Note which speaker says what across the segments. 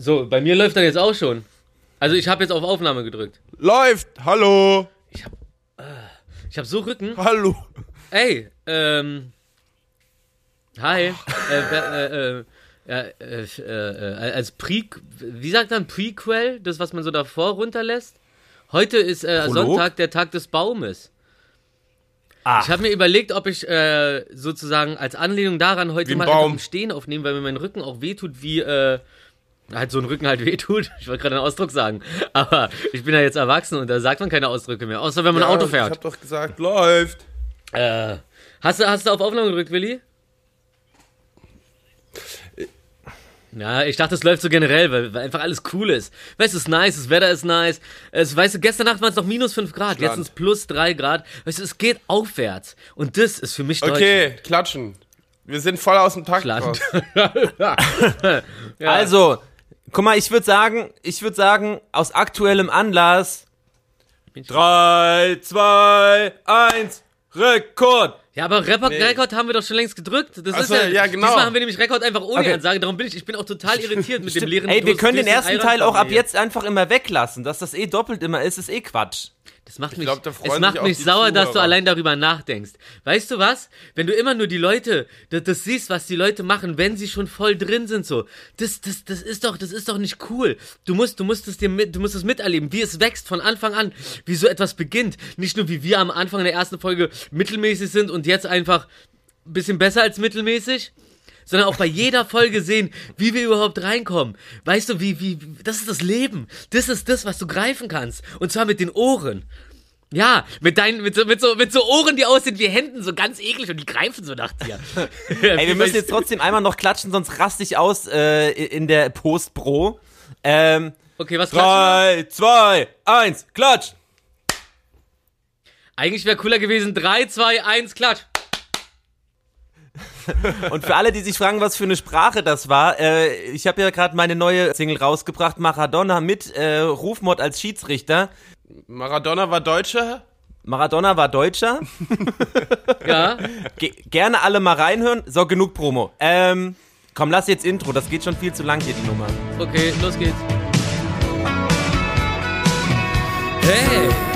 Speaker 1: So, bei mir läuft er jetzt auch schon. Also ich habe jetzt auf Aufnahme gedrückt.
Speaker 2: Läuft! Hallo!
Speaker 1: Ich habe ich hab so Rücken.
Speaker 2: Hallo!
Speaker 1: Ey, ähm. Hi. Äh, äh, äh, äh, äh, als Pre, wie sagt man Prequel, das was man so davor runterlässt. Heute ist äh? Sonntag, der Tag des Baumes.
Speaker 2: Ah.
Speaker 1: Ich habe mir überlegt, ob ich äh, sozusagen als Anlehnung daran heute mal
Speaker 2: Baum.
Speaker 1: Stehen aufnehmen, weil mir mein Rücken auch wehtut, wie äh, halt so ein Rücken halt wehtut. Ich wollte gerade einen Ausdruck sagen, aber ich bin ja jetzt erwachsen und da sagt man keine Ausdrücke mehr, außer wenn man Auto
Speaker 2: Ich
Speaker 1: fährt.
Speaker 2: hab doch gesagt, läuft!
Speaker 1: Äh, hast du hast du auf Aufnahme gedrückt, Willi? Ja, ich dachte, es läuft so generell, weil, weil einfach alles cool ist. Weißt du, es ist nice, das Wetter ist nice. Es, weißt du, gestern Nacht waren es noch minus 5 Grad, jetzt
Speaker 2: Strand.
Speaker 1: sind es plus 3 Grad. Weißt du, es geht aufwärts. Und das ist für mich
Speaker 2: Okay, klatschen. Wir sind voll aus dem Takt
Speaker 1: Klatschen.
Speaker 2: raus.
Speaker 1: Ja.
Speaker 3: Also, guck mal, ich würde sagen, ich würde sagen, aus aktuellem Anlass. 3, 2, 1, Rekord!
Speaker 1: Ja, aber Rekord,
Speaker 2: Nee.
Speaker 1: Rekord haben wir doch schon längst gedrückt. Das
Speaker 2: Ach
Speaker 1: ist
Speaker 2: so,
Speaker 1: ja,
Speaker 2: ja, genau.
Speaker 1: Diesmal haben wir nämlich Rekord einfach ohne
Speaker 3: Okay.
Speaker 1: Ansage. Darum bin ich, ich bin auch total irritiert mit dem leeren
Speaker 3: Ey, wir können den ersten Teil auch ab jetzt einfach immer weglassen. Dass das eh doppelt immer ist, ist eh Quatsch.
Speaker 1: Das macht mich,
Speaker 2: glaub, da
Speaker 1: es macht mich sauer, dass du
Speaker 2: Zuhörer.
Speaker 1: allein darüber nachdenkst. Weißt du was? Wenn du immer nur die Leute, das, das siehst, was die Leute machen, wenn sie schon voll drin sind, so, das, das, das ist doch, das ist doch nicht cool. Du musst, du musst es dir mit, du musst es miterleben, wie es wächst von Anfang an, wie so etwas beginnt. Nicht nur wie wir am Anfang der ersten Folge mittelmäßig sind und jetzt einfach ein bisschen besser als mittelmäßig sondern auch bei jeder Folge sehen, wie wir überhaupt reinkommen. Weißt du, wie, wie, das ist das Leben. Das ist das, was du greifen kannst. Und zwar mit den Ohren. Ja, mit deinen, mit so, mit so, mit so Ohren, die aussehen wie Händen, so ganz eklig und die greifen so nach dir.
Speaker 3: Ey, wir müssen jetzt trotzdem einmal noch klatschen, sonst raste ich aus äh, in der Post-Pro. Ähm,
Speaker 1: Okay, was klatschen
Speaker 3: 3, 2, 1, klatsch!
Speaker 1: Eigentlich wäre cooler gewesen. 3, 2, 1, klatsch.
Speaker 3: Und für alle, die sich fragen, was für eine Sprache das war, äh, ich habe ja gerade meine neue Single rausgebracht, Maradona mit äh, Rufmord als Schiedsrichter.
Speaker 2: Maradona war Deutscher?
Speaker 3: Maradona war Deutscher.
Speaker 1: Ja.
Speaker 3: Ge gerne alle mal reinhören. So, genug Promo. Ähm, komm, lass jetzt Intro. Das geht schon viel zu lang hier, die Nummer.
Speaker 1: Okay, los geht's. Hey!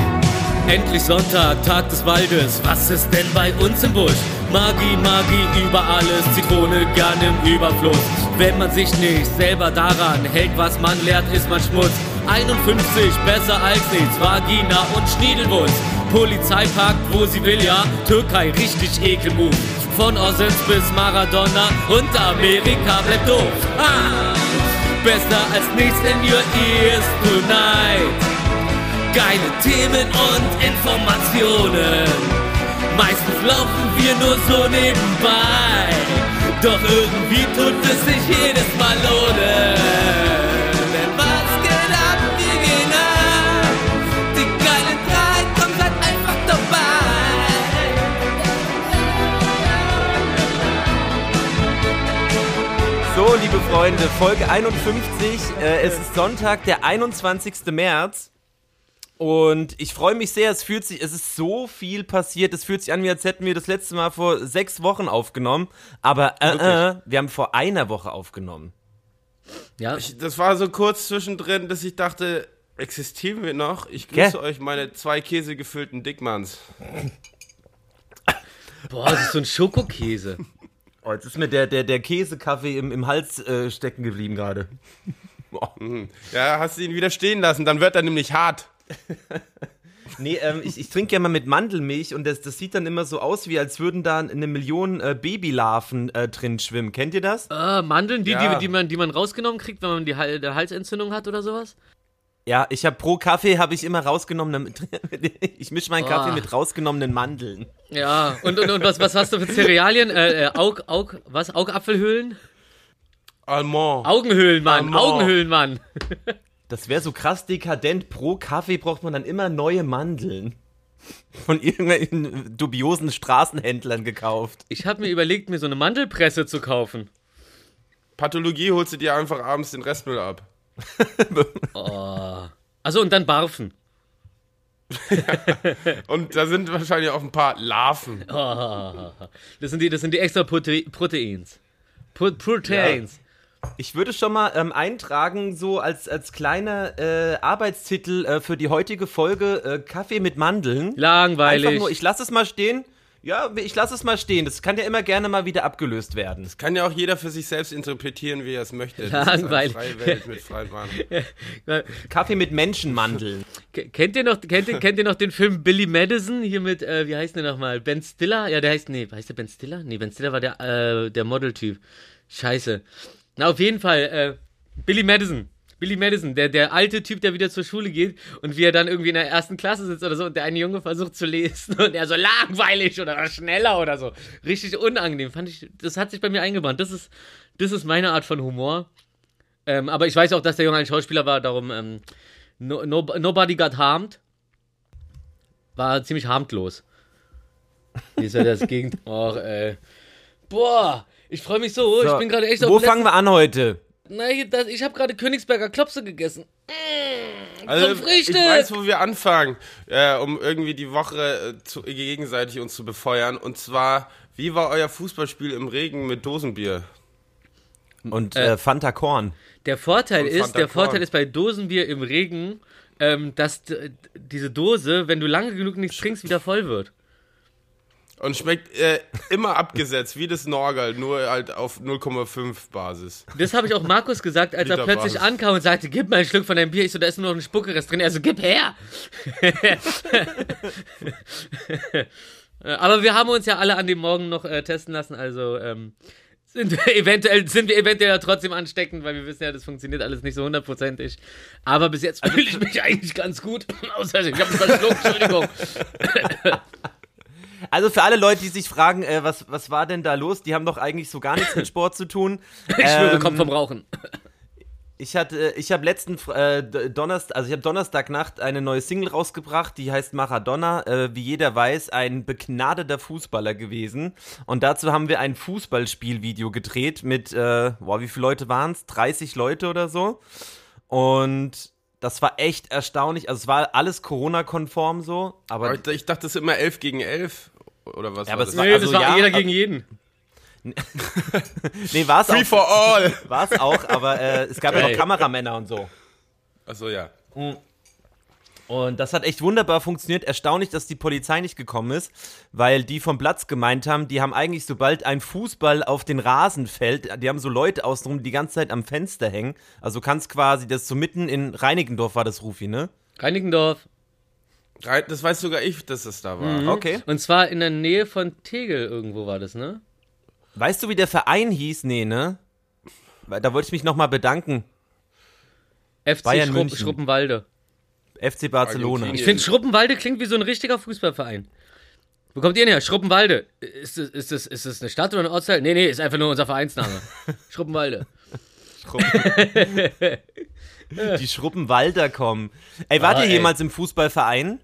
Speaker 1: Endlich Sonntag, Tag des Waldes. Was ist denn bei uns im Busch? Magie, Magie über alles, Zitrone gern im Überfluss. Wenn man sich nicht selber daran hält, was man lehrt, ist man Schmutz. 51, besser als nichts, Vagina und Schniedelwurst. Polizei parkt, wo sie will, ja. Türkei, richtig Ekelmove. Von Ossens bis Maradona und Amerika bleibt doof. Ah! Besser als nichts in your ears tonight. Geile Themen und Informationen. Meistens laufen wir nur so nebenbei. Doch irgendwie tut es sich jedes Mal lohnen. Denn was geht ab, wir gehen ab. Die geilen drei, komm, seid einfach dabei.
Speaker 3: So, liebe Freunde, Folge 51. Äh, es ist Sonntag, der 21. März. Und ich freue mich sehr, es fühlt sich, es ist so viel passiert, es fühlt sich an, wie als hätten wir das letzte Mal vor sechs Wochen aufgenommen. Aber äh, äh, wir haben vor einer Woche aufgenommen.
Speaker 1: Ja,
Speaker 2: Ich, das war so kurz zwischendrin, dass ich dachte, existieren wir noch? Ich grüße euch, meine zwei Käse gefüllten Dickmanns.
Speaker 1: boah, das ist so ein Schokokäse.
Speaker 3: Oh, jetzt ist mir der, der, der Käsekaffee im, im Hals äh, stecken geblieben gerade.
Speaker 2: Ja, hast du ihn wieder stehen lassen, dann wird er nämlich hart.
Speaker 3: Nee, ähm, ich, ich trinke ja mal mit Mandelmilch und das, das sieht dann immer so aus, wie als würden da eine Million äh, Babylarven äh, drin schwimmen. Kennt ihr das?
Speaker 1: Äh, Mandeln, die,
Speaker 2: Ja.
Speaker 1: die, die, man, die man rausgenommen kriegt, wenn man die Halsentzündung hat oder sowas?
Speaker 3: Ja, ich habe pro Kaffee habe ich immer rausgenommen. Ich mische meinen Kaffee
Speaker 1: Oh.
Speaker 3: mit rausgenommenen Mandeln.
Speaker 1: Ja, und, und, und was, was hast du für Cerealien? Äh, äh, Aug, Aug, was? Augapfelhöhlen?
Speaker 2: Allemand.
Speaker 1: Augenhöhlen, Mann.
Speaker 2: Amor.
Speaker 1: Augenhöhlen, Mann.
Speaker 3: Das wäre so krass dekadent. Pro Kaffee braucht man dann immer neue Mandeln. Von irgendwelchen dubiosen Straßenhändlern gekauft.
Speaker 1: Ich habe mir überlegt, mir so eine Mandelpresse zu kaufen.
Speaker 2: Pathologie holst du dir einfach abends den Restmüll ab.
Speaker 1: Also und dann barfen.
Speaker 2: Und da sind wahrscheinlich auch ein paar Larven.
Speaker 1: Das sind die, das sind die extra Prote Proteins. Pro Proteins.
Speaker 3: Ich würde schon mal ähm, eintragen, so als, als kleiner äh, Arbeitstitel äh, für die heutige Folge äh, Kaffee mit Mandeln.
Speaker 1: Langweilig.
Speaker 3: Einfach nur, ich lasse es mal stehen. Ja, ich lasse es mal stehen. Das kann ja immer gerne mal wieder abgelöst werden.
Speaker 2: Das kann ja auch jeder für sich selbst interpretieren, wie er es möchte.
Speaker 1: Langweilig.
Speaker 2: Das ist eine freie Welt mit.
Speaker 3: Kaffee mit Menschenmandeln.
Speaker 1: Kennt ihr noch, kennt ihr, kennt ihr noch den Film Billy Madison hier mit, äh, wie heißt der nochmal? Ben Stiller? Ja, der heißt, nee, heißt der Ben Stiller? Nee, Ben Stiller war der, äh, der Modeltyp. Scheiße. Na, auf jeden Fall, äh, Billy Madison. Billy Madison, der, der alte Typ, der wieder zur Schule geht und wie er dann irgendwie in der ersten Klasse sitzt oder so und der eine Junge versucht zu lesen und er so langweilig oder schneller oder so. Richtig unangenehm. Fand ich, das hat sich bei mir eingebrannt. Das ist, das ist meine Art von Humor. Ähm, aber ich weiß auch, dass der Junge ein Schauspieler war, darum, ähm, no, no, Nobody Got Harmed. War ziemlich harmlos. Wie ist ja das Gegend. Och, ey. Boah, ich freue mich so.
Speaker 3: So,
Speaker 1: Ich bin gerade echt
Speaker 3: Wo
Speaker 1: auf dem
Speaker 3: fangen wir an heute?
Speaker 1: na, das, ich habe gerade Königsberger Klopse gegessen. Mmh,
Speaker 2: Also, ich weiß, wo wir anfangen, äh, um irgendwie die Woche äh, zu, gegenseitig uns zu befeuern. Und zwar, wie war euer Fußballspiel im Regen mit Dosenbier?
Speaker 3: Und
Speaker 1: Äh,
Speaker 3: äh, Fanta Korn.
Speaker 1: Der Vorteil ist,
Speaker 2: Fanta
Speaker 1: der
Speaker 2: Korn.
Speaker 1: Vorteil ist bei Dosenbier im Regen, ähm, dass diese Dose, wenn du lange genug nichts trinkst, wieder voll wird.
Speaker 2: Und schmeckt äh, immer abgesetzt, wie das Norgal, nur halt auf 0,5 Basis.
Speaker 1: Das habe ich auch Markus gesagt, als er plötzlich
Speaker 2: Basis.
Speaker 1: ankam und sagte, gib mal einen Schluck von deinem Bier. Ich so, da ist nur noch ein Spuckerest drin. Er so, gib her. Aber wir haben uns ja alle an dem Morgen noch äh, testen lassen, also ähm, sind wir eventuell sind wir eventuell ja trotzdem ansteckend, weil wir wissen ja, das funktioniert alles nicht so hundertprozentig. Aber bis jetzt fühle ich mich eigentlich ganz gut. Außer ich habe verschluckt, Entschuldigung.
Speaker 3: Also für alle Leute, die sich fragen, äh, was, was war denn da los? Die haben doch eigentlich so gar nichts mit Sport zu tun.
Speaker 1: Ich schwöre,
Speaker 3: Ähm,
Speaker 1: kommt vom Rauchen.
Speaker 3: Ich hatte, ich habe letzten äh, Donnerstag, also ich habe Donnerstagnacht eine neue Single rausgebracht, die heißt Maradona. Äh, wie jeder weiß, ein begnadeter Fußballer gewesen. Und dazu haben wir ein Fußballspielvideo gedreht mit, äh, boah, wie viele Leute waren es? 30 Leute oder so. Und das war echt erstaunlich. Also es war alles Corona-konform so, aber
Speaker 2: Aber ich, ich dachte, das ist immer 11 gegen 11. Oder was
Speaker 3: Ja,
Speaker 2: war
Speaker 3: aber
Speaker 2: das?
Speaker 3: es war-
Speaker 1: Nee,
Speaker 3: also
Speaker 1: das war
Speaker 3: ja,
Speaker 1: jeder gegen jeden.
Speaker 3: nee, war es
Speaker 2: Free
Speaker 3: auch,
Speaker 2: for all!
Speaker 3: war's auch, aber äh, es gab ja
Speaker 1: Geil.
Speaker 3: noch Kameramänner und so.
Speaker 2: Achso, ja.
Speaker 3: Und das hat echt wunderbar funktioniert. Erstaunlich, dass die Polizei nicht gekommen ist, weil die vom Platz gemeint haben, die haben eigentlich, sobald ein Fußball auf den Rasen fällt, die haben so Leute außenrum, die die ganze Zeit am Fenster hängen. Also du kannst quasi, das so mitten in Reinickendorf war das Rufi, ne?
Speaker 1: Reinickendorf.
Speaker 2: Drei- Das weiß sogar ich, dass es da war.
Speaker 3: Okay.
Speaker 1: Und zwar in der Nähe von Tegel irgendwo war das, ne?
Speaker 3: Weißt du, wie der Verein hieß? Nee, ne? Da wollte ich mich nochmal bedanken.
Speaker 1: FC
Speaker 3: Bayern
Speaker 1: Schrupp,
Speaker 3: München.
Speaker 1: Schruppenwalde.
Speaker 3: FC Barcelona.
Speaker 1: Ich finde, Schruppenwalde klingt wie so ein richtiger Fußballverein. Wo kommt ihr denn her? Schruppenwalde. Ist das, ist, das, ist das eine Stadt oder ein Ortsteil? Nee, nee, ist einfach nur unser Vereinsname. Schruppenwalde.
Speaker 3: Die Schruppenwalder kommen. Ey, wart
Speaker 1: Ah,
Speaker 3: ihr
Speaker 1: ey.
Speaker 3: jemals im Fußballverein?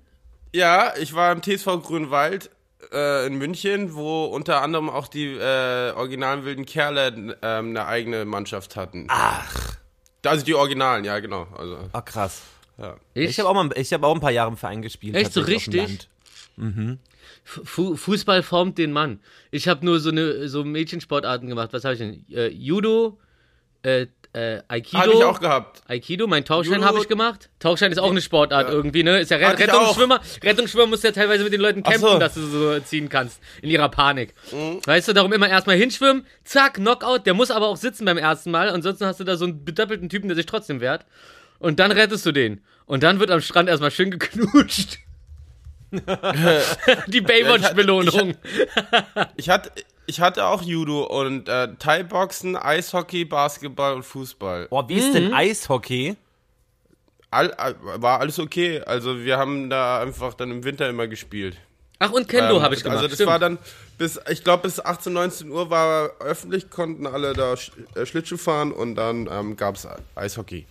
Speaker 2: Ja, ich war im TSV Grünwald äh, in München, wo unter anderem auch die äh, originalen wilden Kerle ähm, eine eigene Mannschaft hatten.
Speaker 3: Ach.
Speaker 2: Also die Originalen, ja, genau. Also,
Speaker 3: Ah, krass.
Speaker 2: ja.
Speaker 3: Ich habe auch, mal- ich hab auch ein paar Jahre im Verein gespielt.
Speaker 1: Echt, so richtig?
Speaker 3: Land.
Speaker 1: Fu Fußball formt den Mann. Ich habe nur so eine so Mädchensportarten gemacht. Was habe ich denn? Äh, Judo, äh, äh, Aikido.
Speaker 2: Hatte ich auch gehabt.
Speaker 1: Aikido, mein Tauchschein habe ich gemacht. Tauchschein ist auch eine Sportart irgendwie, ne? Ist ja Re
Speaker 2: ich
Speaker 1: Rettungsschwimmer. Rettungsschwimmer musst ja teilweise mit den Leuten kämpfen,
Speaker 3: so.
Speaker 1: dass du so ziehen kannst. In ihrer Panik. Weißt du, darum immer erstmal hinschwimmen, zack, Knockout. Der muss aber auch sitzen beim ersten Mal. Ansonsten hast du da so einen bedoppelten Typen, der sich trotzdem wehrt. Und dann rettest du den. Und dann wird am Strand erstmal schön geknutscht. Die Baywatch-Belohnung.
Speaker 2: Ich hatte, ich hatte auch Judo und äh, Thai-Boxen, Eishockey, Basketball und Fußball.
Speaker 3: Boah, wie ist
Speaker 1: Mhm.
Speaker 3: denn Eishockey?
Speaker 2: All, all, war alles okay. Also wir haben da einfach dann im Winter immer gespielt.
Speaker 1: Ach, und Kendo
Speaker 2: Ähm,
Speaker 1: habe ich gemacht.
Speaker 2: Also das
Speaker 1: stimmt.
Speaker 2: war dann bis, ich glaube bis 18, 19 Uhr war öffentlich, konnten alle da äh, Schlittschuh fahren und dann ähm, gab es Eishockey.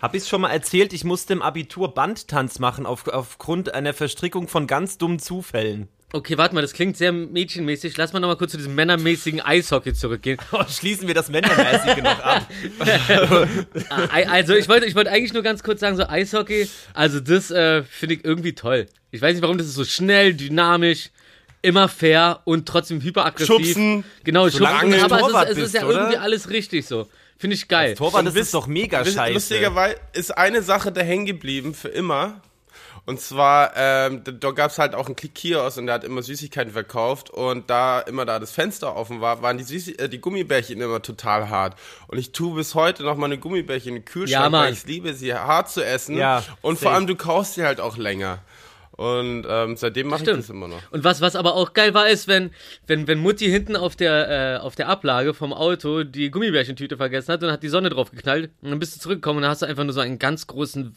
Speaker 3: Hab ich's schon mal erzählt, ich musste im Abitur Bandtanz machen auf, aufgrund einer Verstrickung von ganz dummen Zufällen.
Speaker 1: Okay, warte mal, das klingt sehr mädchenmäßig. Lass mal nochmal kurz zu diesem männermäßigen Eishockey zurückgehen.
Speaker 3: Oh, schließen wir das Männermäßige noch ab.
Speaker 1: Also, ich wollte ich wollte eigentlich nur ganz kurz sagen, so Eishockey, also das äh, finde ich irgendwie toll. Ich weiß nicht, warum das ist so schnell, dynamisch, immer fair und trotzdem hyperaggressiv.
Speaker 2: Schubsen.
Speaker 1: Genau,
Speaker 3: Solange
Speaker 1: schubsen, aber es ist, es ist
Speaker 3: bist,
Speaker 1: ja
Speaker 3: oder?
Speaker 1: irgendwie alles richtig so. Finde ich geil.
Speaker 3: Torwart, das ist doch mega scheiße.
Speaker 2: Lustigerweise ist eine Sache da hängen geblieben für immer. Und zwar, ähm, da, gab es halt auch einen Kiosk und der hat immer Süßigkeiten verkauft. Und da immer da das Fenster offen war, waren die, Süßi äh, die Gummibärchen immer total hart. Und ich tue bis heute noch meine Gummibärchen in den Kühlschrank,
Speaker 1: Ja,
Speaker 2: weil ich liebe sie hart zu essen.
Speaker 3: Ja,
Speaker 2: und vor
Speaker 3: safe.
Speaker 2: allem, du kaufst sie halt auch länger. Und ähm, seitdem mache ich das immer noch.
Speaker 1: Und was, was aber auch geil war, ist, wenn, wenn, wenn Mutti hinten auf der, äh, auf der Ablage vom Auto die Gummibärchentüte vergessen hat und hat die Sonne drauf geknallt und dann bist du zurückgekommen und dann hast du einfach nur so einen ganz großen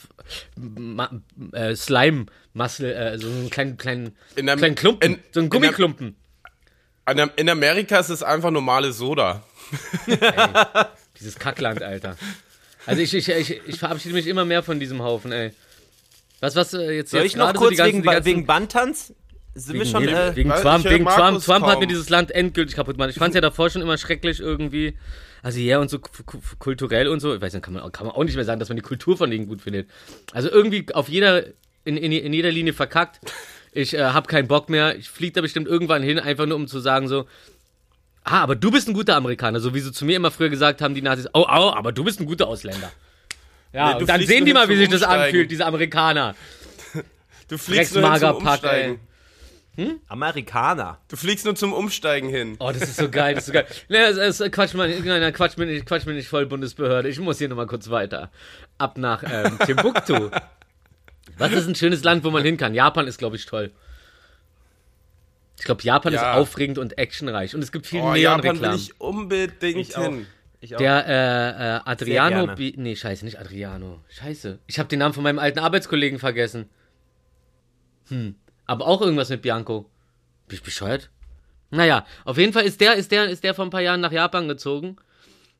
Speaker 1: äh, Slime-Muscle, äh, so einen kleinen, kleinen,
Speaker 2: In der-
Speaker 1: kleinen Klumpen,
Speaker 2: in-
Speaker 1: so einen
Speaker 2: in der-
Speaker 1: Gummiklumpen.
Speaker 2: In Amerika ist es einfach normale Soda.
Speaker 1: Dieses Kackland, Alter. Also ich, ich, ich, ich verabschiede mich immer mehr von diesem Haufen, ey. Was, was, äh, jetzt,
Speaker 3: Soll
Speaker 1: jetzt
Speaker 3: ich noch kurz
Speaker 1: so die ganzen,
Speaker 3: wegen,
Speaker 1: die ganzen,
Speaker 3: wegen Bantans? Sind wir schon.
Speaker 1: wegen,
Speaker 3: Äh,
Speaker 1: wegen Trump, wegen Trump, Trump hat mir dieses Land endgültig kaputt gemacht. Ich fand es ja davor schon immer schrecklich irgendwie. Also ja, und so kulturell und so. Ich weiß nicht, kann man, kann man auch nicht mehr sagen, dass man die Kultur von denen gut findet. Also irgendwie auf jeder, in, in, in jeder Linie verkackt. Ich äh, habe keinen Bock mehr. Ich fliege da bestimmt irgendwann hin, einfach nur um zu sagen so, ah, aber du bist ein guter Amerikaner. So wie sie zu mir immer früher gesagt haben, die Nazis, oh, oh, aber du bist ein guter Ausländer. Ja,
Speaker 2: Nee,
Speaker 1: und dann sehen die mal, wie sich das
Speaker 2: Umsteigen.
Speaker 1: anfühlt, diese Amerikaner.
Speaker 2: Du fliegst nur hin zum. Umsteigen.
Speaker 3: Amerikaner.
Speaker 2: Du fliegst nur zum Umsteigen hin.
Speaker 1: Oh, das ist so geil, das ist so geil. Nee, es, es, Quatsch, mal, nein, Quatsch mir nicht, Quatsch mir nicht voll Bundesbehörde. Ich muss hier nochmal kurz weiter. Ab nach ähm, Timbuktu. Was ist ein schönes Land, wo man hin kann? Japan ist, glaube ich, toll. Ich glaube, Japan
Speaker 2: Ja.
Speaker 1: ist aufregend und actionreich. Und es gibt viel
Speaker 2: Oh, Japan will
Speaker 1: Neonreklamen.
Speaker 2: ich unbedingt
Speaker 3: Ich auch. Ich auch.
Speaker 1: Der äh, äh, Adriano. Bi nee, scheiße, nicht Adriano. Scheiße. Ich habe den Namen von meinem alten Arbeitskollegen vergessen. Hm. Aber auch irgendwas mit Bianco. Bin ich bescheuert? Naja, auf jeden Fall ist der, ist der, ist der vor ein paar Jahren nach Japan gezogen.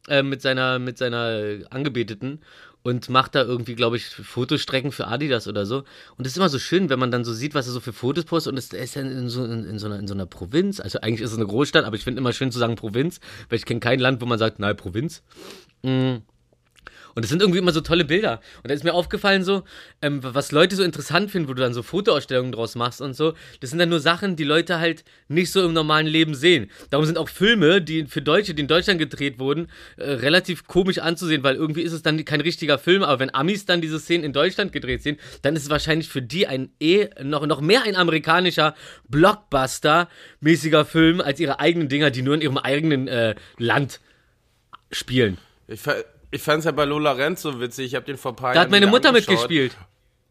Speaker 1: Äh, mit seiner, mit seiner Angebeteten und macht da irgendwie, glaube ich, Fotostrecken für Adidas oder so. Und es ist immer so schön, wenn man dann so sieht, was er so für Fotos postet. Und es ist dann in so, in, in, so einer, in so einer Provinz. Also eigentlich ist es eine Großstadt, aber ich finde immer schön zu sagen Provinz, weil ich kenne kein Land, wo man sagt, nein, Provinz. Mm. Und es sind irgendwie immer so tolle Bilder. Und da ist mir aufgefallen so, ähm, was Leute so interessant finden, wo du dann so Fotoausstellungen draus machst und so, das sind dann nur Sachen, die Leute halt nicht so im normalen Leben sehen. Darum sind auch Filme, die für Deutsche, die in Deutschland gedreht wurden, äh, relativ komisch anzusehen, weil irgendwie ist es dann kein richtiger Film, aber wenn Amis dann diese Szenen in Deutschland gedreht sehen, dann ist es wahrscheinlich für die ein eh noch, noch mehr ein amerikanischer Blockbuster-mäßiger Film als ihre eigenen Dinger, die nur in ihrem eigenen äh, Land spielen.
Speaker 2: Ich, fa- ich fand's ja bei Lola Renz so witzig. Ich habe den vor ein paar
Speaker 1: Da
Speaker 2: Jahren
Speaker 1: hat meine
Speaker 2: wieder
Speaker 1: Mutter
Speaker 2: angeschaut.
Speaker 1: mitgespielt.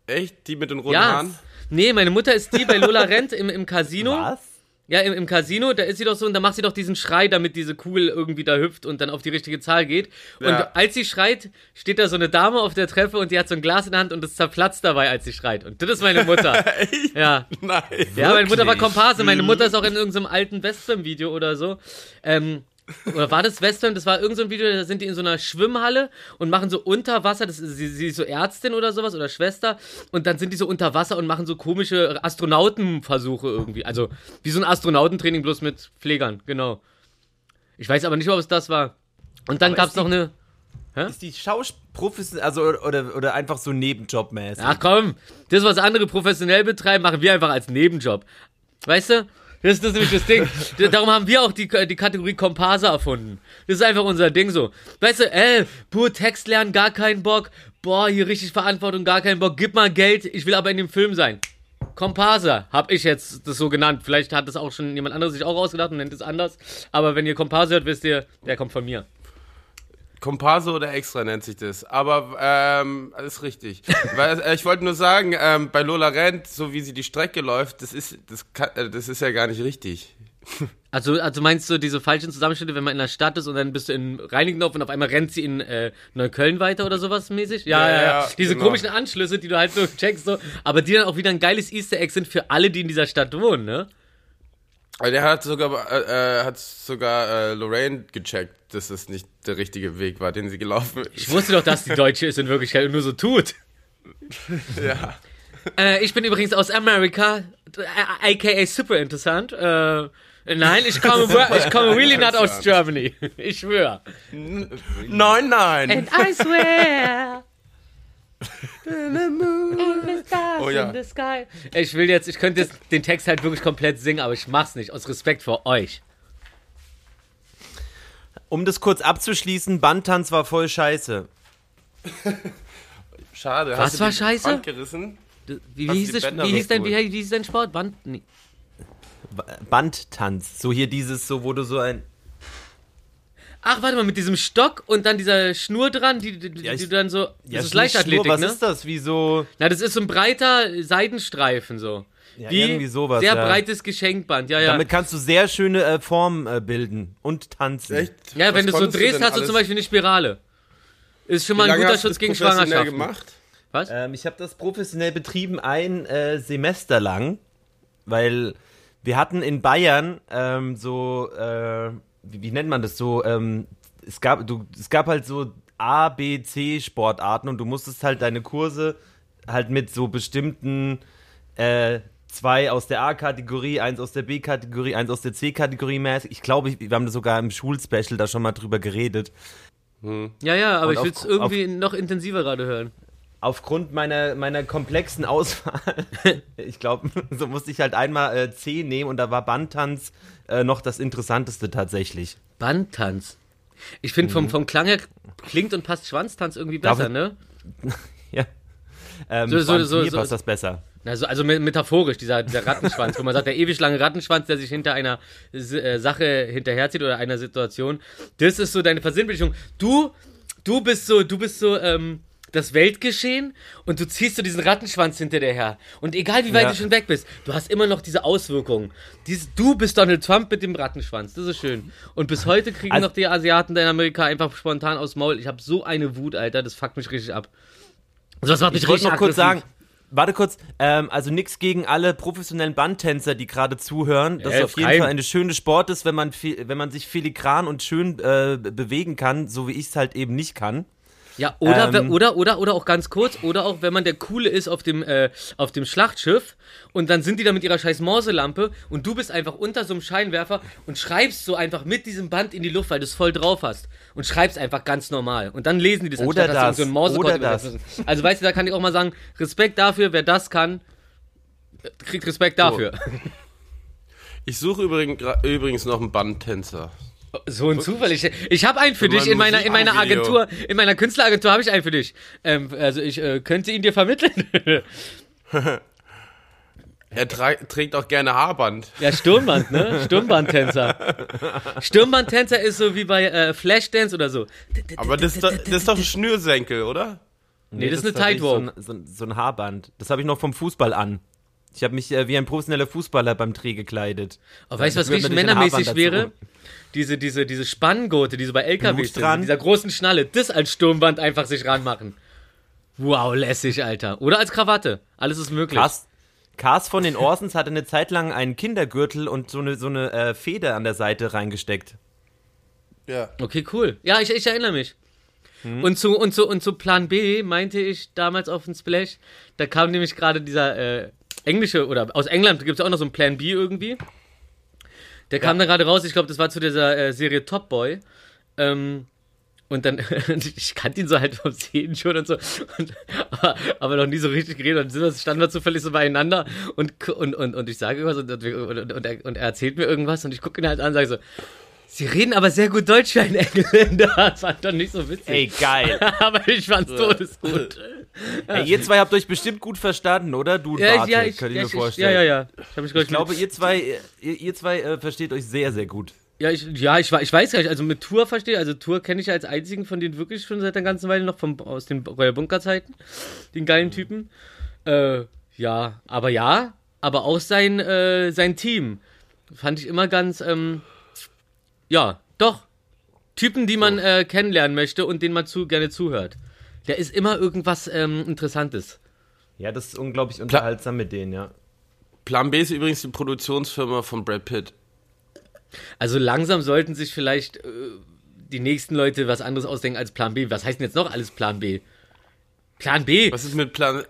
Speaker 2: Echt? Die mit den roten
Speaker 1: Ja.
Speaker 2: Haaren?
Speaker 1: Nee, meine Mutter ist die bei Lola Rent im, im Casino.
Speaker 3: Was?
Speaker 1: Ja, im, im Casino, da ist sie doch so und da macht sie doch diesen Schrei, damit diese Kugel irgendwie da hüpft und dann auf die richtige Zahl geht. Und
Speaker 2: Ja.
Speaker 1: als sie schreit, steht da so eine Dame auf der Treppe und die hat so ein Glas in der Hand und es zerplatzt dabei, als sie schreit. Und das ist meine Mutter. ja.
Speaker 2: Nein.
Speaker 1: Ja, meine Mutter war? Komparse. Meine Mutter ist auch in irgendeinem alten Western-Video oder so. Ähm, oder war das Western? Das war irgendein so ein Video, da sind die in so einer Schwimmhalle und machen so unter Wasser, das ist, sie, sie ist so Ärztin oder sowas oder Schwester und dann sind die so unter Wasser und machen so komische Astronautenversuche irgendwie. Also wie so ein Astronautentraining bloß mit Pflegern, genau. Ich weiß aber nicht, ob es das war. Und dann gab es noch eine.
Speaker 3: Ist die Schauspielprofessionell, also oder, oder einfach so nebenjobmäßig?
Speaker 1: Ach komm, das, was andere professionell betreiben, machen wir einfach als Nebenjob. Weißt du? Das, das ist nämlich das Ding. Darum haben wir auch die, die Kategorie Komparse erfunden. Das ist einfach unser Ding so. Weißt du, ey, pur Text lernen, gar keinen Bock. Boah, hier richtig Verantwortung, gar keinen Bock. Gib mal Geld, ich will aber in dem Film sein. Komparse, hab ich jetzt das so genannt. Vielleicht hat das auch schon jemand anderes sich auch ausgedacht und nennt es anders. Aber wenn ihr Komparse hört, wisst ihr, der kommt von mir.
Speaker 2: Komparse oder extra nennt sich das. Aber ähm, ist richtig. Weil, äh, ich wollte nur sagen, ähm, bei Lola Rent, so wie sie die Strecke läuft, das ist, das, kann, äh, das ist ja gar nicht richtig.
Speaker 1: Also, also meinst du diese falschen Zusammenschnitte, wenn man in der Stadt ist und dann bist du in Reinigendorf und auf einmal rennt sie in äh, Neukölln weiter oder sowas mäßig? Ja,
Speaker 2: Ja,
Speaker 1: ja, ja. Diese
Speaker 2: genau.
Speaker 1: komischen Anschlüsse, die du halt so checkst, so, aber die dann auch wieder ein geiles Easter Egg sind für alle, die in dieser Stadt wohnen, ne?
Speaker 2: Der hat sogar, äh, äh, hat sogar äh, Lorraine gecheckt, dass das nicht der richtige Weg war, den sie gelaufen ist.
Speaker 1: Ich wusste doch, dass die Deutsche ist in Wirklichkeit und nur so tut.
Speaker 2: ja.
Speaker 1: Äh, ich bin übrigens aus Amerika, äh, aka super interessant. Äh, nein, ich komme, ich komme really not aus Germany. Ich schwöre.
Speaker 2: Nein, nein.
Speaker 1: And I swear.
Speaker 2: Oh ja.
Speaker 1: in the sky. Ich will jetzt, ich könnte jetzt den Text halt wirklich komplett singen, aber ich mach's nicht, aus Respekt vor euch.
Speaker 3: Um das kurz abzuschließen, Bandtanz war voll scheiße.
Speaker 2: Schade.
Speaker 1: Was
Speaker 2: hast du
Speaker 1: war scheiße?
Speaker 2: Band gerissen?
Speaker 1: Wie, wie, hieß,
Speaker 2: Bänder
Speaker 1: wie, hieß denn, wie, hieß dein Sport? Band? Nee.
Speaker 3: Bandtanz. So hier dieses, so wo du so ein.
Speaker 1: Ach, warte mal, mit diesem Stock und dann dieser Schnur dran, die, die, die
Speaker 3: Ja, ich-
Speaker 1: du dann so. Das ist Leichtathletik,
Speaker 3: Schnur, was
Speaker 1: ne?
Speaker 3: ist das? Wie so.
Speaker 1: Na, das ist so ein breiter Seidenstreifen so.
Speaker 3: Ja,
Speaker 1: Wie
Speaker 3: irgendwie sowas,
Speaker 1: Sehr
Speaker 3: ja.
Speaker 1: breites Geschenkband, ja, ja.
Speaker 3: Damit kannst du sehr schöne äh, Formen äh, bilden und tanzen.
Speaker 2: Echt?
Speaker 1: ja, wenn
Speaker 2: Was
Speaker 1: du so drehst,
Speaker 2: denn
Speaker 1: hast du zum Beispiel eine Spirale. Ist schon
Speaker 2: Wie
Speaker 1: mal ein guter
Speaker 2: du
Speaker 1: Schutz gegen
Speaker 2: professionell
Speaker 1: Schwangerschaften.
Speaker 2: gemacht?
Speaker 1: Was?
Speaker 3: Ähm, ich habe das professionell betrieben ein äh, Semester lang, weil wir hatten in Bayern ähm, so, äh, wie, wie nennt man das so, ähm, es gab, du, es gab halt so A, B, C Sportarten und du musstest halt deine Kurse halt mit so bestimmten äh, zwei aus der A-Kategorie, eins aus der B-Kategorie, eins aus der C-Kategorie mäßig. Ich glaube, wir haben sogar im Schulspecial da schon mal drüber geredet.
Speaker 1: Ja, ja, aber
Speaker 3: Und
Speaker 1: ich
Speaker 3: auf-
Speaker 1: will es irgendwie noch intensiver gerade hören.
Speaker 3: Aufgrund meiner, meiner komplexen Auswahl, ich glaube, so musste ich halt einmal äh, C nehmen und da war Bandtanz äh, noch das Interessanteste tatsächlich.
Speaker 1: Bandtanz. Ich finde, vom, vom Klang her klingt und passt Schwanztanz irgendwie
Speaker 3: Mhm. Darf
Speaker 1: besser, ne?
Speaker 3: Ja. Ähm,
Speaker 1: So- so- so-
Speaker 3: mir
Speaker 1: so-
Speaker 3: passt das besser.
Speaker 1: Also, also me- metaphorisch, dieser, dieser Rattenschwanz, wo man sagt, der ewig lange Rattenschwanz, der sich hinter einer äh, Sache hinterherzieht oder einer Situation. Das ist so deine Versinnbildlichung. Du, du bist so, du bist so, ähm, das Weltgeschehen und du ziehst so diesen Rattenschwanz hinter dir her. Und egal wie weit
Speaker 3: Ja.
Speaker 1: du schon weg bist, du hast immer noch diese Auswirkungen. Dies, du bist Donald Trump mit dem Rattenschwanz. Das ist schön. Und bis heute kriegen
Speaker 3: Also-
Speaker 1: noch die Asiaten in Amerika einfach spontan aus Maul. Ich habe so eine Wut, Alter, das fuckt mich richtig ab. Also das macht mich
Speaker 3: Ich wollte
Speaker 1: richtig
Speaker 3: noch kurz sagen, warte kurz, ähm, also nichts gegen alle professionellen Bandtänzer, die gerade zuhören. Das
Speaker 1: Ja,
Speaker 3: auf jeden. Fall eine schöne Sport ist, wenn man, wenn man sich filigran und schön äh, bewegen kann, so wie ich es halt eben nicht kann.
Speaker 1: Ja, oder,
Speaker 3: Ähm,
Speaker 1: oder, oder, oder auch ganz kurz, oder auch, wenn man der Coole ist auf dem, äh, auf dem Schlachtschiff und dann sind die da mit ihrer scheiß Morselampe und du bist einfach unter so einem Scheinwerfer und schreibst so einfach mit diesem Band in die Luft, weil du es voll drauf hast und schreibst einfach ganz normal und dann lesen die das,
Speaker 3: Oder
Speaker 1: anstatt, dass
Speaker 3: das,
Speaker 1: so einen
Speaker 3: oder das.
Speaker 1: Also weißt du, da kann ich auch mal sagen, Respekt dafür, wer das kann, kriegt Respekt dafür.
Speaker 2: Ich suche übrigens noch einen Bandtänzer.
Speaker 1: So ein Zufall. Ich, ich habe einen für,
Speaker 2: Für
Speaker 1: dich in meiner, in meiner. Agentur, in meiner Künstleragentur habe ich einen für dich. Ähm, also ich äh, könnte ihn dir vermitteln.
Speaker 2: Er trägt auch gerne Haarband.
Speaker 1: Ja, Sturmband, ne? Sturmbandtänzer. Sturmbandtänzer ist so wie bei äh, Flashdance oder so.
Speaker 2: Aber das, ist doch- das ist doch ein Schnürsenkel, oder?
Speaker 1: Nee, das ist eine Tightrope.
Speaker 3: So ein, so, so ein Haarband. Das habe ich noch vom Fußball an. Ich habe mich äh, wie ein professioneller Fußballer beim Dreh gekleidet.
Speaker 1: Aber weißt du, was richtig männermäßig
Speaker 3: Haarband
Speaker 1: wäre? Diese, diese, diese Spanngurte, die so bei LKWs sind,
Speaker 3: dran.
Speaker 1: mit dieser großen Schnalle, das als Sturmband einfach sich ranmachen. Wow, lässig, Alter. Oder als Krawatte. Alles ist möglich.
Speaker 3: Cars, Cars von den Orsons hatte eine Zeit lang einen Kindergürtel und so eine, so eine äh, Feder an der Seite reingesteckt.
Speaker 2: Ja.
Speaker 1: Okay, cool. Ja, ich, ich erinnere mich.
Speaker 3: Hm.
Speaker 1: Und, zu, und, zu, und zu Plan B meinte ich damals auf dem Splash, da kam nämlich gerade dieser äh, englische, oder aus England gibt es auch noch so einen Plan B irgendwie. Der kam dann gerade raus, ich glaube, das war zu dieser äh, Serie Top Boy. Ähm, und dann, ich kannte ihn so halt vom Sehen schon und so, und, aber, aber noch nie so richtig geredet. Und dann standen wir zufällig so beieinander und, und, und, und ich sage irgendwas und, und, und, er, und er erzählt mir irgendwas und ich gucke ihn halt an und sage so, Sie reden aber sehr gut Deutsch für einen Engländer. Das fand doch nicht so witzig.
Speaker 3: Ey, geil.
Speaker 1: aber ich fand's todesgut.
Speaker 3: Ey, ihr zwei habt euch bestimmt gut verstanden, oder? Du und
Speaker 1: Ja, ich,
Speaker 3: Bartek,
Speaker 1: ja, ich,
Speaker 3: könnt ihr
Speaker 1: ja,
Speaker 3: mir
Speaker 1: ich,
Speaker 3: vorstellen.
Speaker 1: ja, ja, ja. Ich,
Speaker 3: Ich glaube, ihr zwei, ihr, ihr zwei äh, versteht euch sehr, sehr gut.
Speaker 1: ja, ich, ja ich, ich weiß gar nicht, also mit Tour verstehe, also Tour kenne ich als einzigen von denen wirklich schon seit der ganzen Weile noch vom, aus den Royal Bunker Zeiten. Den geilen Typen. Äh, ja, aber ja, aber auch sein, äh, sein Team. Fand ich immer ganz, ähm, ja, doch. Typen, die man äh, kennenlernen möchte und denen man zu, gerne zuhört. Der ist immer irgendwas ähm, Interessantes.
Speaker 3: Ja, das ist unglaublich unterhaltsam mit denen, ja.
Speaker 2: Plan B ist übrigens die Produktionsfirma von Brad Pitt.
Speaker 1: Also langsam sollten sich vielleicht äh, die nächsten Leute was anderes ausdenken als Plan B. Was heißt denn jetzt noch alles Plan B? Plan B?
Speaker 2: Was ist mit Plan...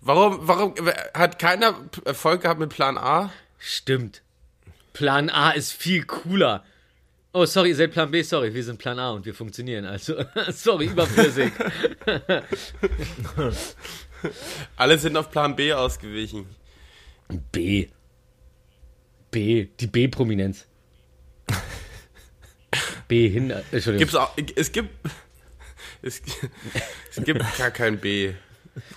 Speaker 2: Warum, warum hat keiner Erfolg gehabt mit Plan A?
Speaker 1: Stimmt. Plan A ist viel cooler. Oh, sorry, ihr seid Plan B, sorry, wir sind Plan A und wir funktionieren. Also, sorry, überflüssig.
Speaker 2: Alle sind auf Plan B ausgewichen.
Speaker 1: B. B, die B-Prominenz. B hin. äh, Entschuldigung.
Speaker 2: Gibt's auch, es gibt, es, es gibt gar kein B.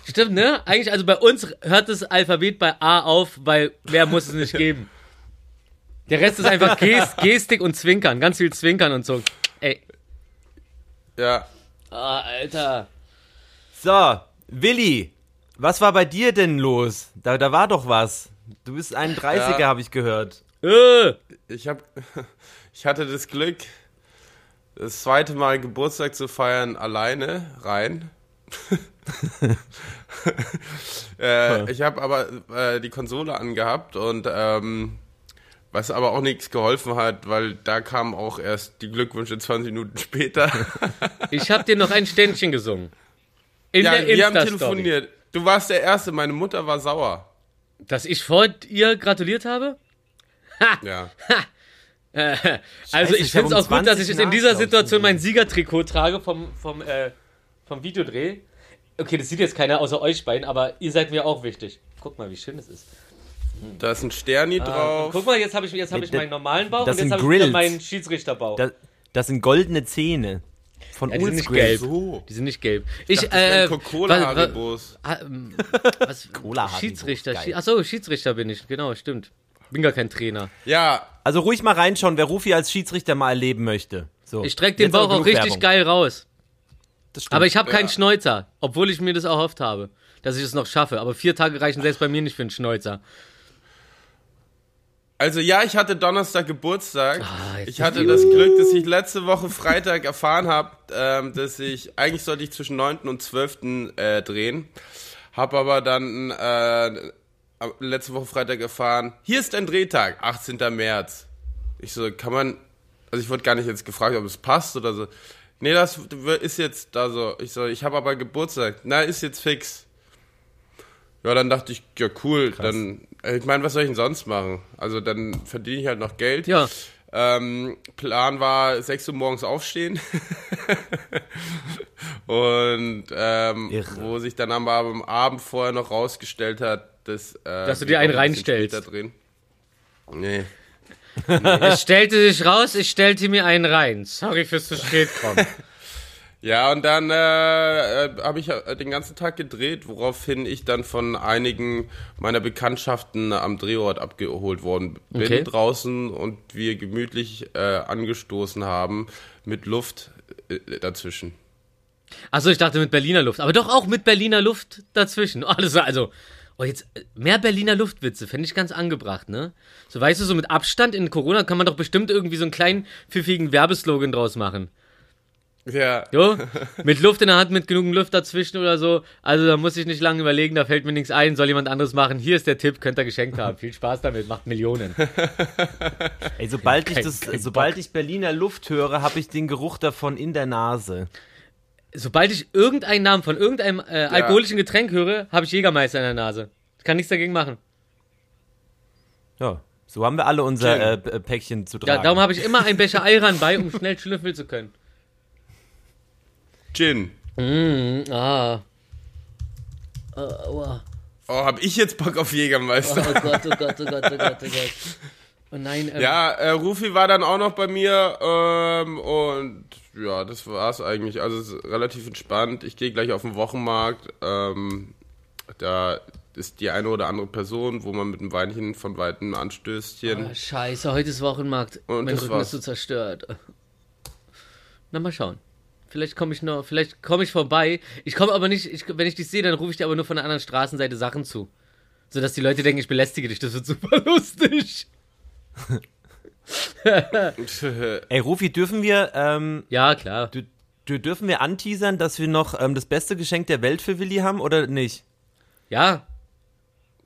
Speaker 1: Stimmt, ne? Eigentlich, also bei uns hört das Alphabet bei A auf, weil mehr muss es nicht geben. Der Rest ist einfach Gest, Gestik und Zwinkern. Ganz viel Zwinkern und so. Ey.
Speaker 2: Ja.
Speaker 1: Ah, Alter.
Speaker 3: So, Willi, was war bei dir denn los? Da, da war doch was. Du bist ein 30er,
Speaker 2: Ja.
Speaker 3: habe ich gehört.
Speaker 1: Äh.
Speaker 2: Ich hab, ich hatte das Glück, das zweite Mal Geburtstag zu feiern alleine rein. äh, ich habe aber äh, die Konsole angehabt und ähm, was aber auch nichts geholfen hat, weil da kamen auch erst die Glückwünsche 20 Minuten später.
Speaker 1: Ich hab dir noch ein Ständchen gesungen. In
Speaker 2: ja,
Speaker 1: der
Speaker 2: wir haben telefoniert. Du warst der Erste, meine Mutter war sauer.
Speaker 1: Dass ich vor ihr gratuliert habe?
Speaker 2: Ja.
Speaker 1: Äh, also
Speaker 3: Scheiße,
Speaker 1: ich finde es auch gut, dass
Speaker 3: 20
Speaker 1: ich in dieser Situation mein Siegertrikot trage vom, vom, äh, vom Videodreh. Okay, das sieht jetzt keiner außer euch beiden, aber ihr seid mir auch wichtig. Guck mal, wie schön es ist.
Speaker 2: Da ist ein Sterni
Speaker 1: Ah,
Speaker 2: drauf.
Speaker 1: guck mal, jetzt habe ich, jetzt hab ich meinen normalen Bauch
Speaker 3: das
Speaker 1: und jetzt habe ich meinen Schiedsrichterbauch.
Speaker 3: Das, das sind goldene Zähne. Von
Speaker 1: Ja, die sind nicht
Speaker 3: Grill.
Speaker 1: gelb.
Speaker 2: So.
Speaker 1: Die sind nicht gelb. Ich,
Speaker 2: Das wären
Speaker 1: äh,
Speaker 2: Coca-Cola-Haribos.
Speaker 1: wa- wa- ähm, was,
Speaker 3: Cola-Haribo,
Speaker 1: Schiedsrichter.
Speaker 3: geil.
Speaker 1: Achso, Schiedsrichter bin ich, genau, stimmt. Bin gar kein Trainer.
Speaker 2: Ja,
Speaker 3: Also ruhig mal reinschauen, wer Rufi als Schiedsrichter mal erleben möchte. So.
Speaker 1: Ich streck den Bauch auch richtig
Speaker 3: Werbung.
Speaker 1: geil raus.
Speaker 3: Das stimmt.
Speaker 1: Aber ich habe keinen
Speaker 2: Ja.
Speaker 1: Schnäuzer, obwohl ich mir das erhofft habe, dass ich es noch schaffe. Aber vier Tage reichen selbst bei mir nicht für einen Schnäuzer.
Speaker 2: Also ja, ich hatte Donnerstag Geburtstag.
Speaker 1: Ah,
Speaker 2: ich hatte das Glück, dass ich letzte Woche Freitag erfahren habe, ähm, dass ich, eigentlich sollte ich zwischen 9. und 12. Äh, drehen. Hab aber dann äh, letzte Woche Freitag erfahren, hier ist ein Drehtag, 18. März. Ich so, kann man, also ich wurde gar nicht jetzt gefragt, ob es passt oder so. Nee, das ist jetzt da so. Ich so, ich habe aber Geburtstag. Na, ist jetzt fix. Ja, dann dachte ich, ja cool, dann, äh, ich meine, was soll ich denn sonst machen? Also dann verdiene ich halt noch Geld.
Speaker 1: Ja,
Speaker 2: Ähm, Plan war 6 Uhr morgens aufstehen. Und ähm,
Speaker 3: Irre.
Speaker 2: wo sich dann aber am Abend vorher noch rausgestellt hat, dass, äh,
Speaker 1: Dass du dir einen reinstellst.
Speaker 2: später Drehen. Nee.
Speaker 1: es stellte sich raus, ich stellte mir einen rein. Sorry fürs zu spät kommen.
Speaker 2: Ja, und dann äh, äh, habe ich äh, den ganzen Tag gedreht, woraufhin ich dann von einigen meiner Bekanntschaften am Drehort abgeholt worden bin
Speaker 1: Okay.
Speaker 2: draußen und wir gemütlich äh, angestoßen haben mit Luft äh, dazwischen.
Speaker 1: Achso, ich dachte mit Berliner Luft. Aber doch auch mit Berliner Luft dazwischen. War also. Oh, jetzt äh, mehr Berliner Luftwitze, fände ich ganz angebracht, ne? So, weißt du, so mit Abstand in Corona kann man doch bestimmt irgendwie so einen kleinen pfiffigen Werbeslogan draus machen.
Speaker 2: Ja,
Speaker 1: Jo? mit Luft in der Hand, mit genug Luft dazwischen oder so. Also da muss ich nicht lange überlegen, da fällt mir nichts ein, soll jemand anderes machen. Hier ist der Tipp, könnt ihr geschenkt haben. Viel Spaß damit, macht Millionen.
Speaker 3: Ey, sobald ich
Speaker 1: Kein-
Speaker 3: das,
Speaker 1: kein
Speaker 3: sobald
Speaker 1: Bock.
Speaker 3: ich Berliner Luft höre, habe ich den Geruch davon in der Nase.
Speaker 1: Sobald ich irgendeinen Namen von irgendeinem äh, alkoholischen Getränk höre, habe ich Jägermeister in der Nase. Ich kann nichts dagegen machen.
Speaker 3: Ja, so haben wir alle unser äh, Päckchen zu
Speaker 1: Ja,
Speaker 3: tragen.
Speaker 1: darum habe ich immer ein Becher Ayran bei, um schnell schlüpfeln zu können.
Speaker 2: Gin.
Speaker 1: Ah. Oh, aua.
Speaker 2: Oh, hab ich jetzt Bock auf Jägermeister?
Speaker 1: oh Gott, oh Gott, oh Gott, oh Gott, oh Gott. Oh nein, ähm,
Speaker 2: Ja, äh, Rufi war dann auch noch bei mir ähm, und ja, das war's eigentlich. Also es ist relativ entspannt. Ich gehe gleich auf den Wochenmarkt. Ähm, da ist die eine oder andere Person, wo man mit einem Weinchen von Weitem anstößchen.
Speaker 1: Ah, scheiße, heute ist Wochenmarkt.
Speaker 2: Und
Speaker 1: mein Rücken
Speaker 2: war's.
Speaker 1: ist so zerstört. Na, mal schauen. Vielleicht komme ich noch, vielleicht komme ich vorbei. Ich komme aber nicht, ich, wenn ich dich sehe, dann rufe ich dir aber nur von der anderen Straßenseite Sachen zu. Sodass die Leute denken, ich belästige dich. Das wird super lustig.
Speaker 3: Ey, Rufi, dürfen wir, ähm,
Speaker 1: Ja, klar.
Speaker 3: dü- dü- dürfen wir anteasern, dass wir noch ähm, das beste Geschenk der Welt für Willi haben oder nicht?
Speaker 1: Ja,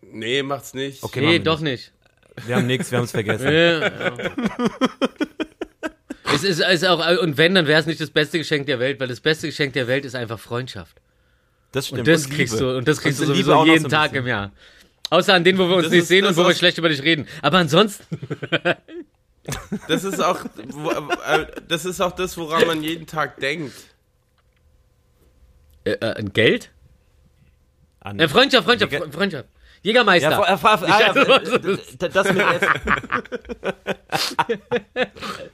Speaker 2: nee, macht's nicht.
Speaker 3: Okay.
Speaker 1: nee, doch nicht.
Speaker 3: Wir haben nichts, wir haben es vergessen.
Speaker 1: Ja, ja. Es ist, ist auch, und wenn, dann wäre es nicht das beste Geschenk der Welt, weil das beste Geschenk der Welt ist einfach Freundschaft.
Speaker 3: Das stimmt.
Speaker 1: Und das
Speaker 3: Liebe.
Speaker 1: kriegst du, und das kriegst
Speaker 3: Und
Speaker 1: du
Speaker 3: Liebe
Speaker 1: sowieso jeden
Speaker 3: so
Speaker 1: Tag
Speaker 3: bisschen.
Speaker 1: im Jahr. Außer an denen, wo wir uns
Speaker 2: Das
Speaker 1: nicht
Speaker 2: ist-
Speaker 1: sehen und wo wir schlecht über dich reden. Aber ansonsten,
Speaker 2: Das ist auch, äh, das ist auch das, woran man jeden Tag denkt.
Speaker 1: äh, äh, Geld?
Speaker 3: An-
Speaker 1: Äh, Freundschaft, Freundschaft, Freundschaft. Jägermeister.
Speaker 3: Ja, fra- fra- ah, äh, das mit.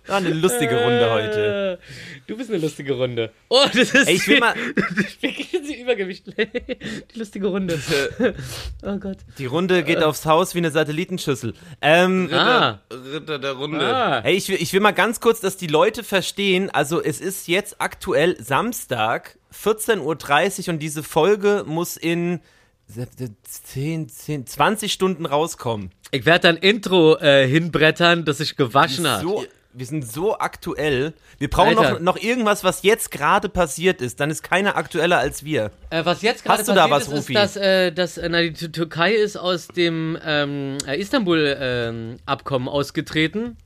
Speaker 3: War eine lustige Runde heute.
Speaker 1: Du bist eine lustige Runde. Oh, das ist.
Speaker 3: Ey, ich will mal-
Speaker 1: die Übergewicht. Die lustige Runde. Oh Gott.
Speaker 3: Die Runde geht aufs Haus wie eine Satellitenschüssel. Ähm,
Speaker 1: Ah.
Speaker 2: Ritter der Runde.
Speaker 1: Ah.
Speaker 3: Hey, ich will, ich will mal ganz kurz, dass die Leute verstehen. Also, es ist jetzt aktuell Samstag, 14.30 Uhr und diese Folge muss in 10, 10, 20 Stunden rauskommen.
Speaker 1: Ich werde dann Intro äh, hinbrettern, das sich gewaschen hat.
Speaker 3: So, wir sind so aktuell. Wir brauchen noch, noch irgendwas, was jetzt gerade passiert ist. Dann ist keiner aktueller als wir.
Speaker 1: Äh, was jetzt gerade
Speaker 3: Hast du da
Speaker 1: passiert
Speaker 3: was,
Speaker 1: ist,
Speaker 3: Rufi?
Speaker 1: ist, dass, äh, dass äh, na, die Tü- Türkei ist aus dem ähm, äh, Istanbul-Abkommen ausgetreten,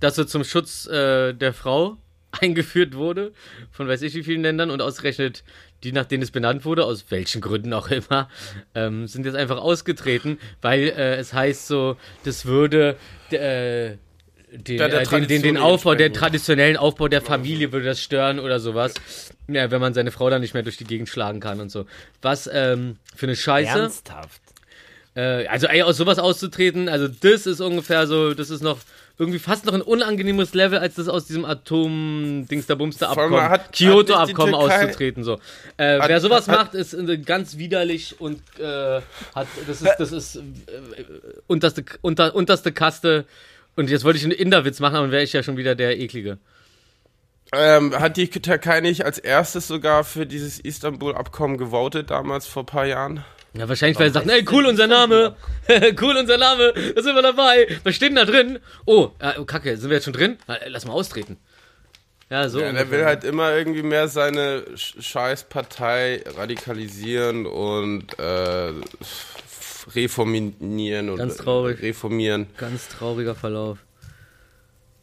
Speaker 1: das so zum Schutz äh, der Frau eingeführt wurde, von weiß ich wie vielen Ländern und ausgerechnet die, nach denen es benannt wurde, aus welchen Gründen auch immer, ähm, sind jetzt einfach ausgetreten, weil äh, es heißt so, das würde äh, den,
Speaker 2: Der- der
Speaker 1: äh, den, den, den Aufbau, der traditionellen Aufbau der Familie würde das stören oder sowas. Ja, wenn man seine Frau dann nicht mehr durch die Gegend schlagen kann und so. Was ähm, für eine Scheiße.
Speaker 3: Ernsthaft.
Speaker 1: Äh, also ey, aus sowas auszutreten, also das ist ungefähr so, das ist noch irgendwie fast noch ein unangenehmes Level, als das aus diesem Atom-Dings der Bumster
Speaker 2: Vor allem
Speaker 1: Abkommen,
Speaker 2: hat- hat
Speaker 1: Kyoto-Abkommen auszutreten. So. Äh,
Speaker 2: Hat-
Speaker 1: wer sowas
Speaker 2: hat-
Speaker 1: macht, ist ganz widerlich und äh, hat, das ist, das ist äh, äh, unterste, unter, unterste Kaste. Und jetzt wollte ich einen Inderwitz machen, aber dann wäre ich ja schon wieder der eklige.
Speaker 2: Ähm, hat die Türkei nicht als erstes sogar für dieses Istanbul-Abkommen gewotet, damals vor ein paar Jahren?
Speaker 1: Ja, wahrscheinlich, weil sie sagten, ey, cool, unser Name. cool, unser Name. Da sind wir dabei. Was steht denn da drin? Oh, äh, oh, kacke, sind wir jetzt schon drin? Lass mal austreten. Ja, so.
Speaker 2: Ja, der
Speaker 1: ungefähr.
Speaker 2: will halt immer irgendwie mehr seine Sch- Scheißpartei radikalisieren und äh, reformieren und
Speaker 1: Ganz traurig.
Speaker 2: reformieren.
Speaker 1: Ganz trauriger Verlauf.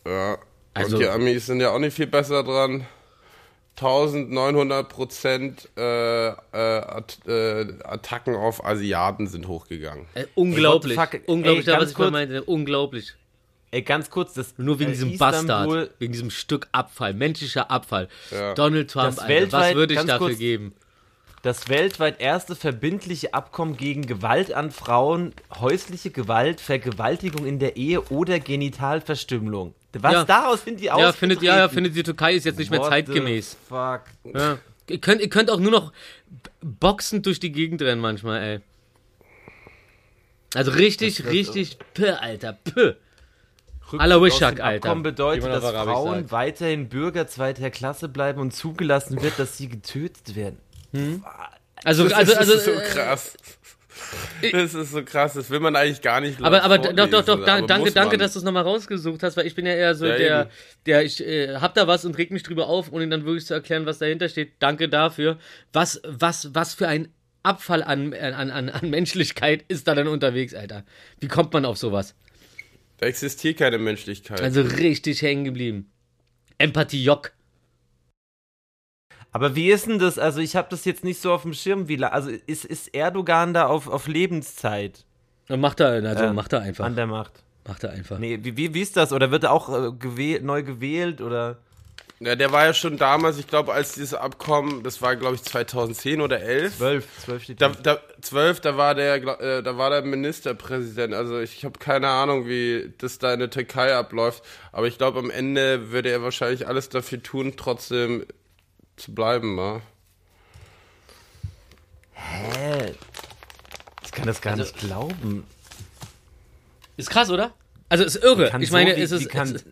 Speaker 2: Ja.
Speaker 1: Also-
Speaker 2: und die Amis sind ja auch nicht viel besser dran. 1900 Prozent äh, äh, At äh, Attacken auf Asiaten sind hochgegangen.
Speaker 1: Äh, unglaublich.
Speaker 3: the fuck?
Speaker 1: Unglaublich,
Speaker 3: Ey,
Speaker 1: da,
Speaker 3: ganz
Speaker 1: was ich
Speaker 3: kurz.
Speaker 1: meinte. Unglaublich.
Speaker 3: Ey, ganz kurz, das
Speaker 1: Nur wegen
Speaker 3: äh,
Speaker 1: diesem
Speaker 3: Istanbul-
Speaker 1: Bastard. Wegen diesem Stück Abfall. Menschlicher Abfall.
Speaker 2: Ja.
Speaker 1: Donald Trump,
Speaker 3: Das
Speaker 1: Alter, was
Speaker 3: weltweit-
Speaker 1: würde ich dafür
Speaker 3: kurz-
Speaker 1: geben?
Speaker 3: Das weltweit erste verbindliche Abkommen gegen Gewalt an Frauen, häusliche Gewalt, Vergewaltigung in der Ehe oder Genitalverstümmelung. Was
Speaker 1: Ja.
Speaker 3: daraus sind die
Speaker 1: Ja, findet, ja, findet die Türkei ist jetzt nicht mehr
Speaker 3: What
Speaker 1: zeitgemäß.
Speaker 3: the Fuck.
Speaker 1: Ja. Ihr könnt, ihr könnt auch nur noch boxend durch die Gegend rennen manchmal, ey. Also richtig, richtig, pö, Alter, pö. Aller
Speaker 3: Aus
Speaker 1: Wishak,
Speaker 3: dem
Speaker 1: Alter.
Speaker 3: Abkommen bedeutet, dass Frauen
Speaker 1: sagt.
Speaker 3: weiterhin Bürger zweiter Klasse bleiben und zugelassen wird, dass sie getötet werden.
Speaker 1: Also,
Speaker 2: Das
Speaker 1: also,
Speaker 2: ist
Speaker 1: also,
Speaker 2: so
Speaker 1: äh,
Speaker 2: krass. Das ist so krass, das will man eigentlich gar nicht
Speaker 1: aber, aber doch, doch, doch, da, danke, danke, dass du es nochmal rausgesucht hast, weil ich bin ja eher so
Speaker 2: Ja,
Speaker 1: der,
Speaker 2: eben.
Speaker 1: der, ich äh, hab da was und reg mich drüber auf, ohne dann wirklich zu erklären, was dahinter steht. Danke dafür. Was, was, was für ein Abfall an, an, an, an Menschlichkeit ist da dann unterwegs, Alter? Wie kommt man auf sowas?
Speaker 2: Da existiert keine Menschlichkeit.
Speaker 1: Also richtig hängen geblieben. Empathie Jock.
Speaker 3: Aber wie ist denn das? Also ich habe das jetzt nicht so auf dem Schirm. Wie, also ist, ist Erdogan da auf, auf Lebenszeit
Speaker 1: Macht er, also
Speaker 3: Äh,
Speaker 1: macht er einfach.
Speaker 3: an der Macht?
Speaker 1: Macht er einfach.
Speaker 3: Nee, wie, wie, wie ist das? Oder wird er auch äh, gewäh neu gewählt? Oder?
Speaker 2: ja, der war ja schon damals, ich glaube, als dieses Abkommen, das war, glaube ich, 2010 oder 11.
Speaker 3: 12, 12 steht
Speaker 2: Da,
Speaker 3: da.
Speaker 2: da, 12, da war der, äh, da war der Ministerpräsident. Also ich habe keine Ahnung, wie das da in der Türkei abläuft. Aber ich glaube, am Ende würde er wahrscheinlich alles dafür tun, trotzdem zu bleiben. Ja?
Speaker 3: Hä? Ich kann das gar
Speaker 1: Also-
Speaker 3: nicht glauben.
Speaker 1: Ist krass, oder? Also ist irre.
Speaker 3: Kann
Speaker 1: Ich
Speaker 3: so,
Speaker 1: meine,
Speaker 3: wie,
Speaker 1: es ist,
Speaker 3: wie kann,
Speaker 1: es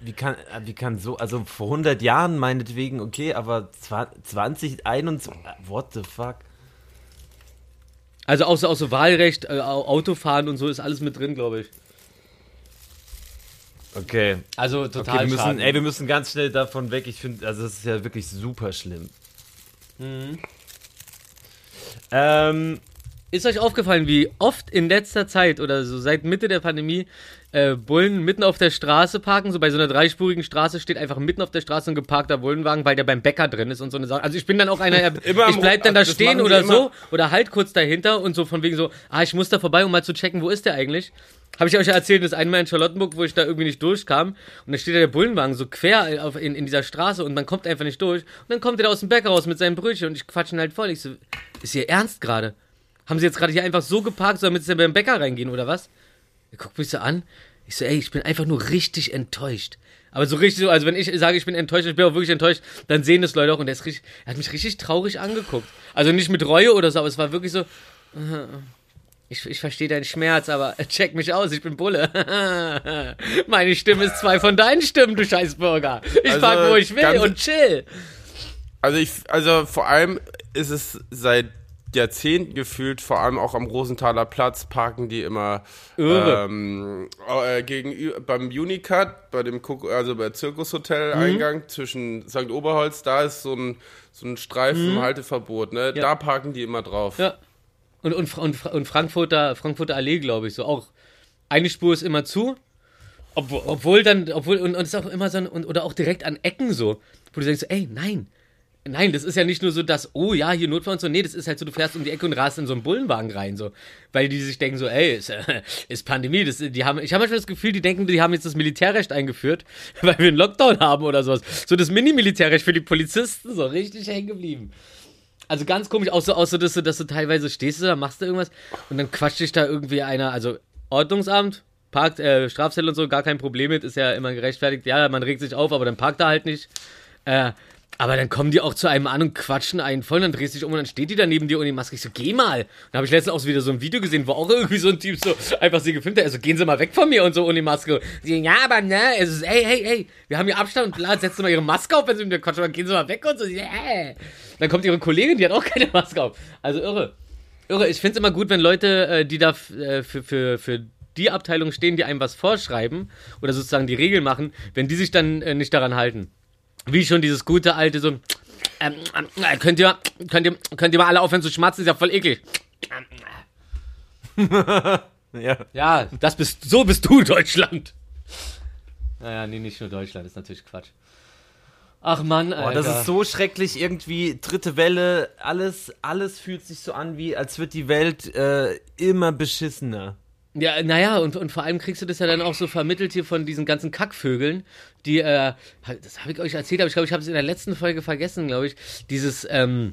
Speaker 3: wie kann, äh, wie kann so, also vor 100 Jahren meinetwegen, okay, aber 2021, what the fuck?
Speaker 1: also auch so, auch so Wahlrecht, äh, Au- Autofahren und so ist alles mit drin, glaube ich.
Speaker 3: Okay.
Speaker 1: Also
Speaker 3: Okay,
Speaker 1: total
Speaker 3: wir müssen, ey, wir müssen ganz schnell davon weg. Ich finde, also das ist ja wirklich super schlimm.
Speaker 1: Mhm.
Speaker 3: Ähm,
Speaker 1: Ist euch aufgefallen, wie oft in letzter Zeit oder so seit Mitte der Pandemie äh, Bullen mitten auf der Straße parken? So bei so einer dreispurigen Straße steht einfach mitten auf der Straße ein geparkter Bullenwagen, weil der beim Bäcker drin ist und so eine Sache. Also ich bin dann auch einer,
Speaker 2: Immer
Speaker 1: ich bleib dann da stehen oder
Speaker 2: immer.
Speaker 1: so oder halt kurz dahinter und so von wegen so, ah, ich muss da vorbei, um mal zu checken, wo ist der eigentlich? Habe ich euch ja erzählt, das einmal in Charlottenburg, wo ich da irgendwie nicht durchkam und da steht da der Bullenwagen so quer auf, in, in dieser Straße und man kommt einfach nicht durch und dann kommt er da aus dem Bäcker raus mit seinem Brötchen und ich quatsch ihn halt voll. Ich so, ist hier ernst gerade? Haben sie jetzt gerade hier einfach so geparkt, damit sie beim Bäcker reingehen oder was? Er guckt mich so an. Ich so, ey, ich bin einfach nur richtig enttäuscht. Aber so richtig so, also wenn ich sage, ich bin enttäuscht, ich bin auch wirklich enttäuscht, dann sehen das Leute auch und der ist richtig, er hat mich richtig traurig angeguckt. Also nicht mit Reue oder so, aber es war wirklich so, ich, ich verstehe deinen Schmerz, aber check mich aus, ich bin Bulle. Meine Stimme ist zwei von deinen Stimmen, du Scheißbürger. Ich
Speaker 2: Also,
Speaker 1: park, wo ich will und chill.
Speaker 2: Also ich, also vor allem ist es seit Jahrzehnten gefühlt, vor allem auch am Rosenthaler Platz, parken die immer ähm, äh, gegenüber beim Unicut, bei dem Kuck- also bei Zirkushotel
Speaker 1: Mhm.
Speaker 2: Eingang zwischen St. Oberholz, da ist so ein so ein Streifen Halteverbot, ne?
Speaker 1: Mhm. Ja.
Speaker 2: Da parken die immer drauf.
Speaker 1: Ja. Und, und, und, und Frankfurter, Frankfurter Allee, glaube ich, so auch. Eine Spur ist immer zu. Obwohl, obwohl dann, obwohl, und, und ist auch immer so, ein, und, oder auch direkt an Ecken so, wo du denkst, ey, nein. Nein, das ist ja nicht nur so, dass, oh ja, hier Notfall und so. Nee, das ist halt so, du fährst um die Ecke und rast in so einen Bullenwagen rein, so. Weil die sich denken so, ey, ist, ist Pandemie. Das, die haben, ich habe manchmal das Gefühl, die denken, die haben jetzt das Militärrecht eingeführt, weil wir einen Lockdown haben oder sowas. So das Mini-Militärrecht für die Polizisten, so richtig hängen geblieben. Also ganz komisch, auch so, auch so dass, du, dass du teilweise stehst da, machst du irgendwas und dann quatscht dich da irgendwie einer, also Ordnungsamt, parkt, äh, Strafzettel und so, gar kein Problem mit, ist ja immer gerechtfertigt. Ja, man regt sich auf, aber dann parkt er halt nicht. Äh, aber dann kommen die auch zu einem an und quatschen einen voll, dann drehst du dich um und dann steht die da neben dir und die Maske. Ich so, geh mal. Dann habe ich letztens auch wieder so ein Video gesehen, wo auch irgendwie so ein Typ so einfach sie gefilmt hat. Also gehen Sie mal weg von mir und so ohne Maske. Sie, ja, aber ne, es ist, ey, hey, hey, wir haben hier Abstand und bla, setzen Sie mal Ihre Maske auf, wenn Sie mit mir quatschen, dann gehen Sie mal weg und so. Sie. Dann kommt ihre Kollegin, die hat auch keine Maske auf. Also irre. Irre. Ich finde es immer gut, wenn Leute, äh, die da äh, für, für, für die Abteilung stehen, die einem was vorschreiben oder sozusagen die Regeln machen, wenn die sich dann äh, nicht daran halten. Wie schon dieses gute alte so, ähm, äh, könnt ihr, könnt ihr, könnt ihr mal alle aufhören zu schmatzen, ist ja voll eklig.
Speaker 3: Ja.
Speaker 1: Ja, das bist, so bist du, Deutschland. Naja, nee, nicht nur Deutschland, ist natürlich Quatsch. Ach Mann,
Speaker 3: Boah,
Speaker 1: Alter.
Speaker 3: das ist so schrecklich, irgendwie dritte Welle, alles, alles fühlt sich so an, wie als wird die Welt äh, immer beschissener.
Speaker 1: Ja, naja, und, und vor allem kriegst du das ja dann auch so vermittelt hier von diesen ganzen Kackvögeln, die, äh, das habe ich euch erzählt, aber ich glaube, ich habe es in der letzten Folge vergessen, glaube ich, dieses, ähm,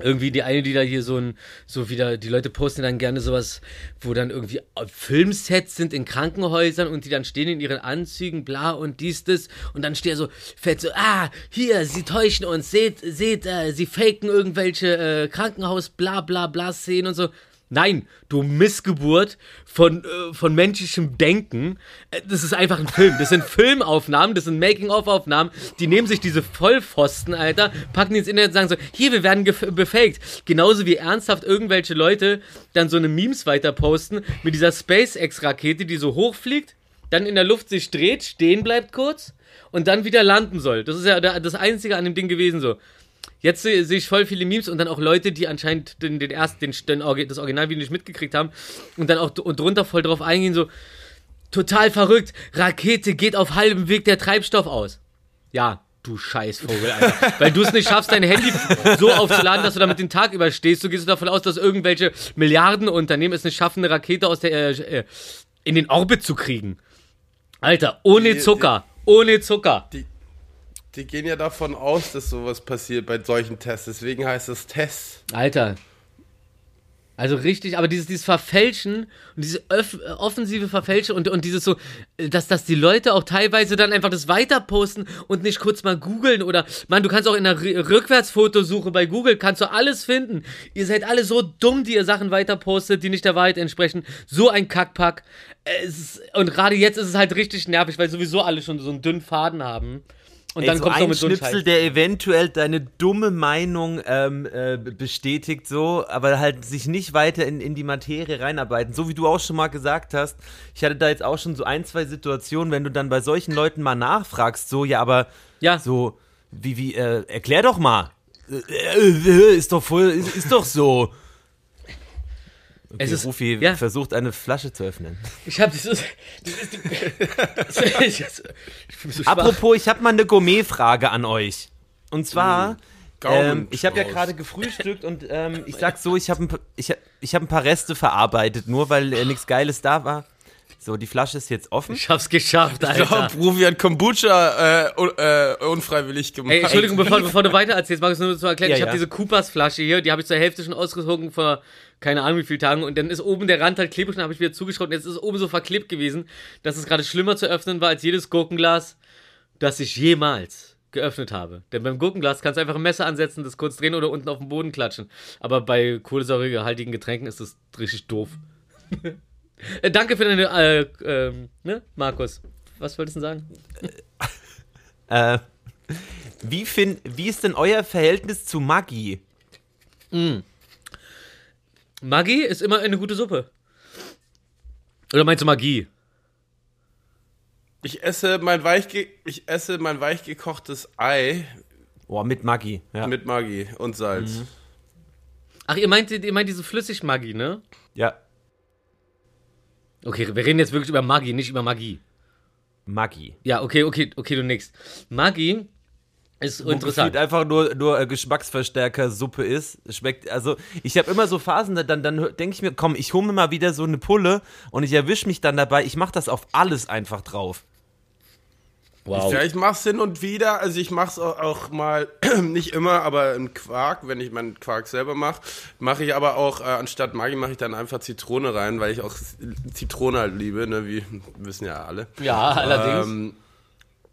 Speaker 1: irgendwie die eine, die da hier so ein, so wieder, die Leute posten dann gerne sowas, wo dann irgendwie Filmsets sind in Krankenhäusern und die dann stehen in ihren Anzügen, bla und dies, das und dann steht so, fällt so, ah, hier, sie täuschen uns, seht, seht, äh, sie faken irgendwelche äh, Krankenhaus, bla bla bla Szenen und so. Nein, du Missgeburt von, äh, von menschlichem Denken. Äh, Das ist einfach ein Film. Das sind Filmaufnahmen, das sind Making-of-Aufnahmen. Die nehmen sich diese Vollpfosten, Alter, packen die ins Internet und sagen so, hier, wir werden befaked. Genauso wie ernsthaft irgendwelche Leute dann so eine Memes weiter posten mit dieser SpaceX-Rakete, die so hochfliegt, dann in der Luft sich dreht, stehen bleibt kurz und dann wieder landen soll. Das ist ja das Einzige an dem Ding gewesen so. Jetzt sehe sehe ich voll viele Memes und dann auch Leute, die anscheinend den, den ersten, den, den, das Originalvideo nicht mitgekriegt haben und dann auch und drunter voll drauf eingehen, so total verrückt, Rakete geht auf halbem Weg der Treibstoff aus. Ja, du Scheißvogel, Alter. Weil du es nicht schaffst, dein Handy so aufzuladen, dass du damit den Tag überstehst. Du gehst davon aus, dass irgendwelche Milliardenunternehmen es nicht schaffen, eine Rakete aus der, äh, äh, in den Orbit zu kriegen. Alter, ohne Zucker. Ohne Zucker.
Speaker 2: Die gehen ja davon aus, dass sowas passiert bei solchen Tests. Deswegen heißt es Test.
Speaker 1: Alter. Also richtig, aber dieses, dieses Verfälschen und diese offensive Verfälschen und, und dieses so, dass, dass die Leute auch teilweise dann einfach das weiterposten und nicht kurz mal googeln oder, man, du kannst auch in der Rückwärtsfotosuche bei Google, kannst du alles finden. Ihr seid alle so dumm, die ihr Sachen weiterpostet, die nicht der Wahrheit entsprechen. So ein Kackpack. Ist, und gerade jetzt ist es halt richtig nervig, weil sowieso alle schon so einen dünnen Faden haben. Und dann
Speaker 3: Ey, so
Speaker 1: kommst du noch
Speaker 3: ein
Speaker 1: mit so
Speaker 3: Schnipsel,
Speaker 1: Scheiß.
Speaker 3: der eventuell deine dumme Meinung ähm, äh, bestätigt, so, aber halt sich nicht weiter in, in die Materie reinarbeiten. So wie du auch schon mal gesagt hast, ich hatte da jetzt auch schon so ein, zwei Situationen, wenn du dann bei solchen Leuten mal nachfragst, so, ja, aber
Speaker 1: Ja.
Speaker 3: so, wie, wie, äh, erklär doch mal. Äh, äh, ist doch voll, ist, ist doch so. Okay,
Speaker 1: Es ist-
Speaker 3: Rufi
Speaker 1: ja.
Speaker 3: versucht eine Flasche zu öffnen.
Speaker 1: Ich hab dieses. dieses ich, ich mich so.
Speaker 3: Apropos, ich habe mal eine Gourmet-Frage an euch. Und zwar,
Speaker 2: Gaumen
Speaker 3: ähm, ich habe ja gerade gefrühstückt und ähm, ich sag so, ich habe ein, ich, hab- ich hab ein paar Reste verarbeitet, nur weil äh, nichts Geiles da war. So, die Flasche ist jetzt offen.
Speaker 1: Ich hab's geschafft,
Speaker 2: Ich glaube,
Speaker 1: Alter.
Speaker 2: Rufi hat Kombucha äh, un äh, unfreiwillig gemacht.
Speaker 1: Ey, Entschuldigung, bevor, bevor du weiter erzählst, Markus, nur zu erklären,
Speaker 3: Ja,
Speaker 1: ich habe
Speaker 3: ja.
Speaker 1: diese Coopers Flasche hier, die habe ich zur Hälfte schon ausgezogen vor keine Ahnung wie vielen Tagen und dann ist oben der Rand halt klebrig und dann habe ich wieder zugeschraubt und jetzt ist es oben so verklebt gewesen, dass es gerade schlimmer zu öffnen war als jedes Gurkenglas, das ich jemals geöffnet habe. Denn beim Gurkenglas kannst du einfach ein Messer ansetzen, das kurz drehen oder unten auf den Boden klatschen. Aber bei kohlensäurehaltigen Getränken ist das richtig doof. äh, danke für deine, äh, ähm, ne, Markus. Was wolltest du denn sagen?
Speaker 3: Äh, wie, find, wie ist denn euer Verhältnis zu Maggi?
Speaker 1: Maggi ist immer eine gute Suppe. Oder meinst du Magie?
Speaker 2: Ich esse mein weichge ich esse mein weichgekochtes Ei
Speaker 3: Boah, mit Maggi. Ja.
Speaker 2: mit Maggi und Salz.
Speaker 1: Ach, ihr meint, ihr meint diese Flüssigmagie, ne?
Speaker 3: ja.
Speaker 1: Okay, wir reden jetzt wirklich über Magie, nicht über Magie.
Speaker 3: Maggi.
Speaker 1: Ja, okay, okay, okay, du nix. Magie ist
Speaker 3: Wo
Speaker 1: interessant.
Speaker 3: einfach nur, nur äh, Geschmacksverstärker Suppe ist. Schmeckt, also ich habe immer so Phasen, da- dann, dann denke ich mir, komm, ich hole mir mal wieder so eine Pulle und ich erwische mich dann dabei, ich mache das auf alles einfach drauf.
Speaker 1: Wow.
Speaker 2: Ja, ich mach's hin und wieder. Also ich mach's auch, auch mal, nicht immer, aber im Quark, wenn ich meinen Quark selber mache, mache ich aber auch, äh, anstatt Maggi mache ich dann einfach Zitrone rein, weil ich auch Zitrone halt liebe, ne, wie wissen ja alle.
Speaker 1: Ja, allerdings.
Speaker 2: Ähm,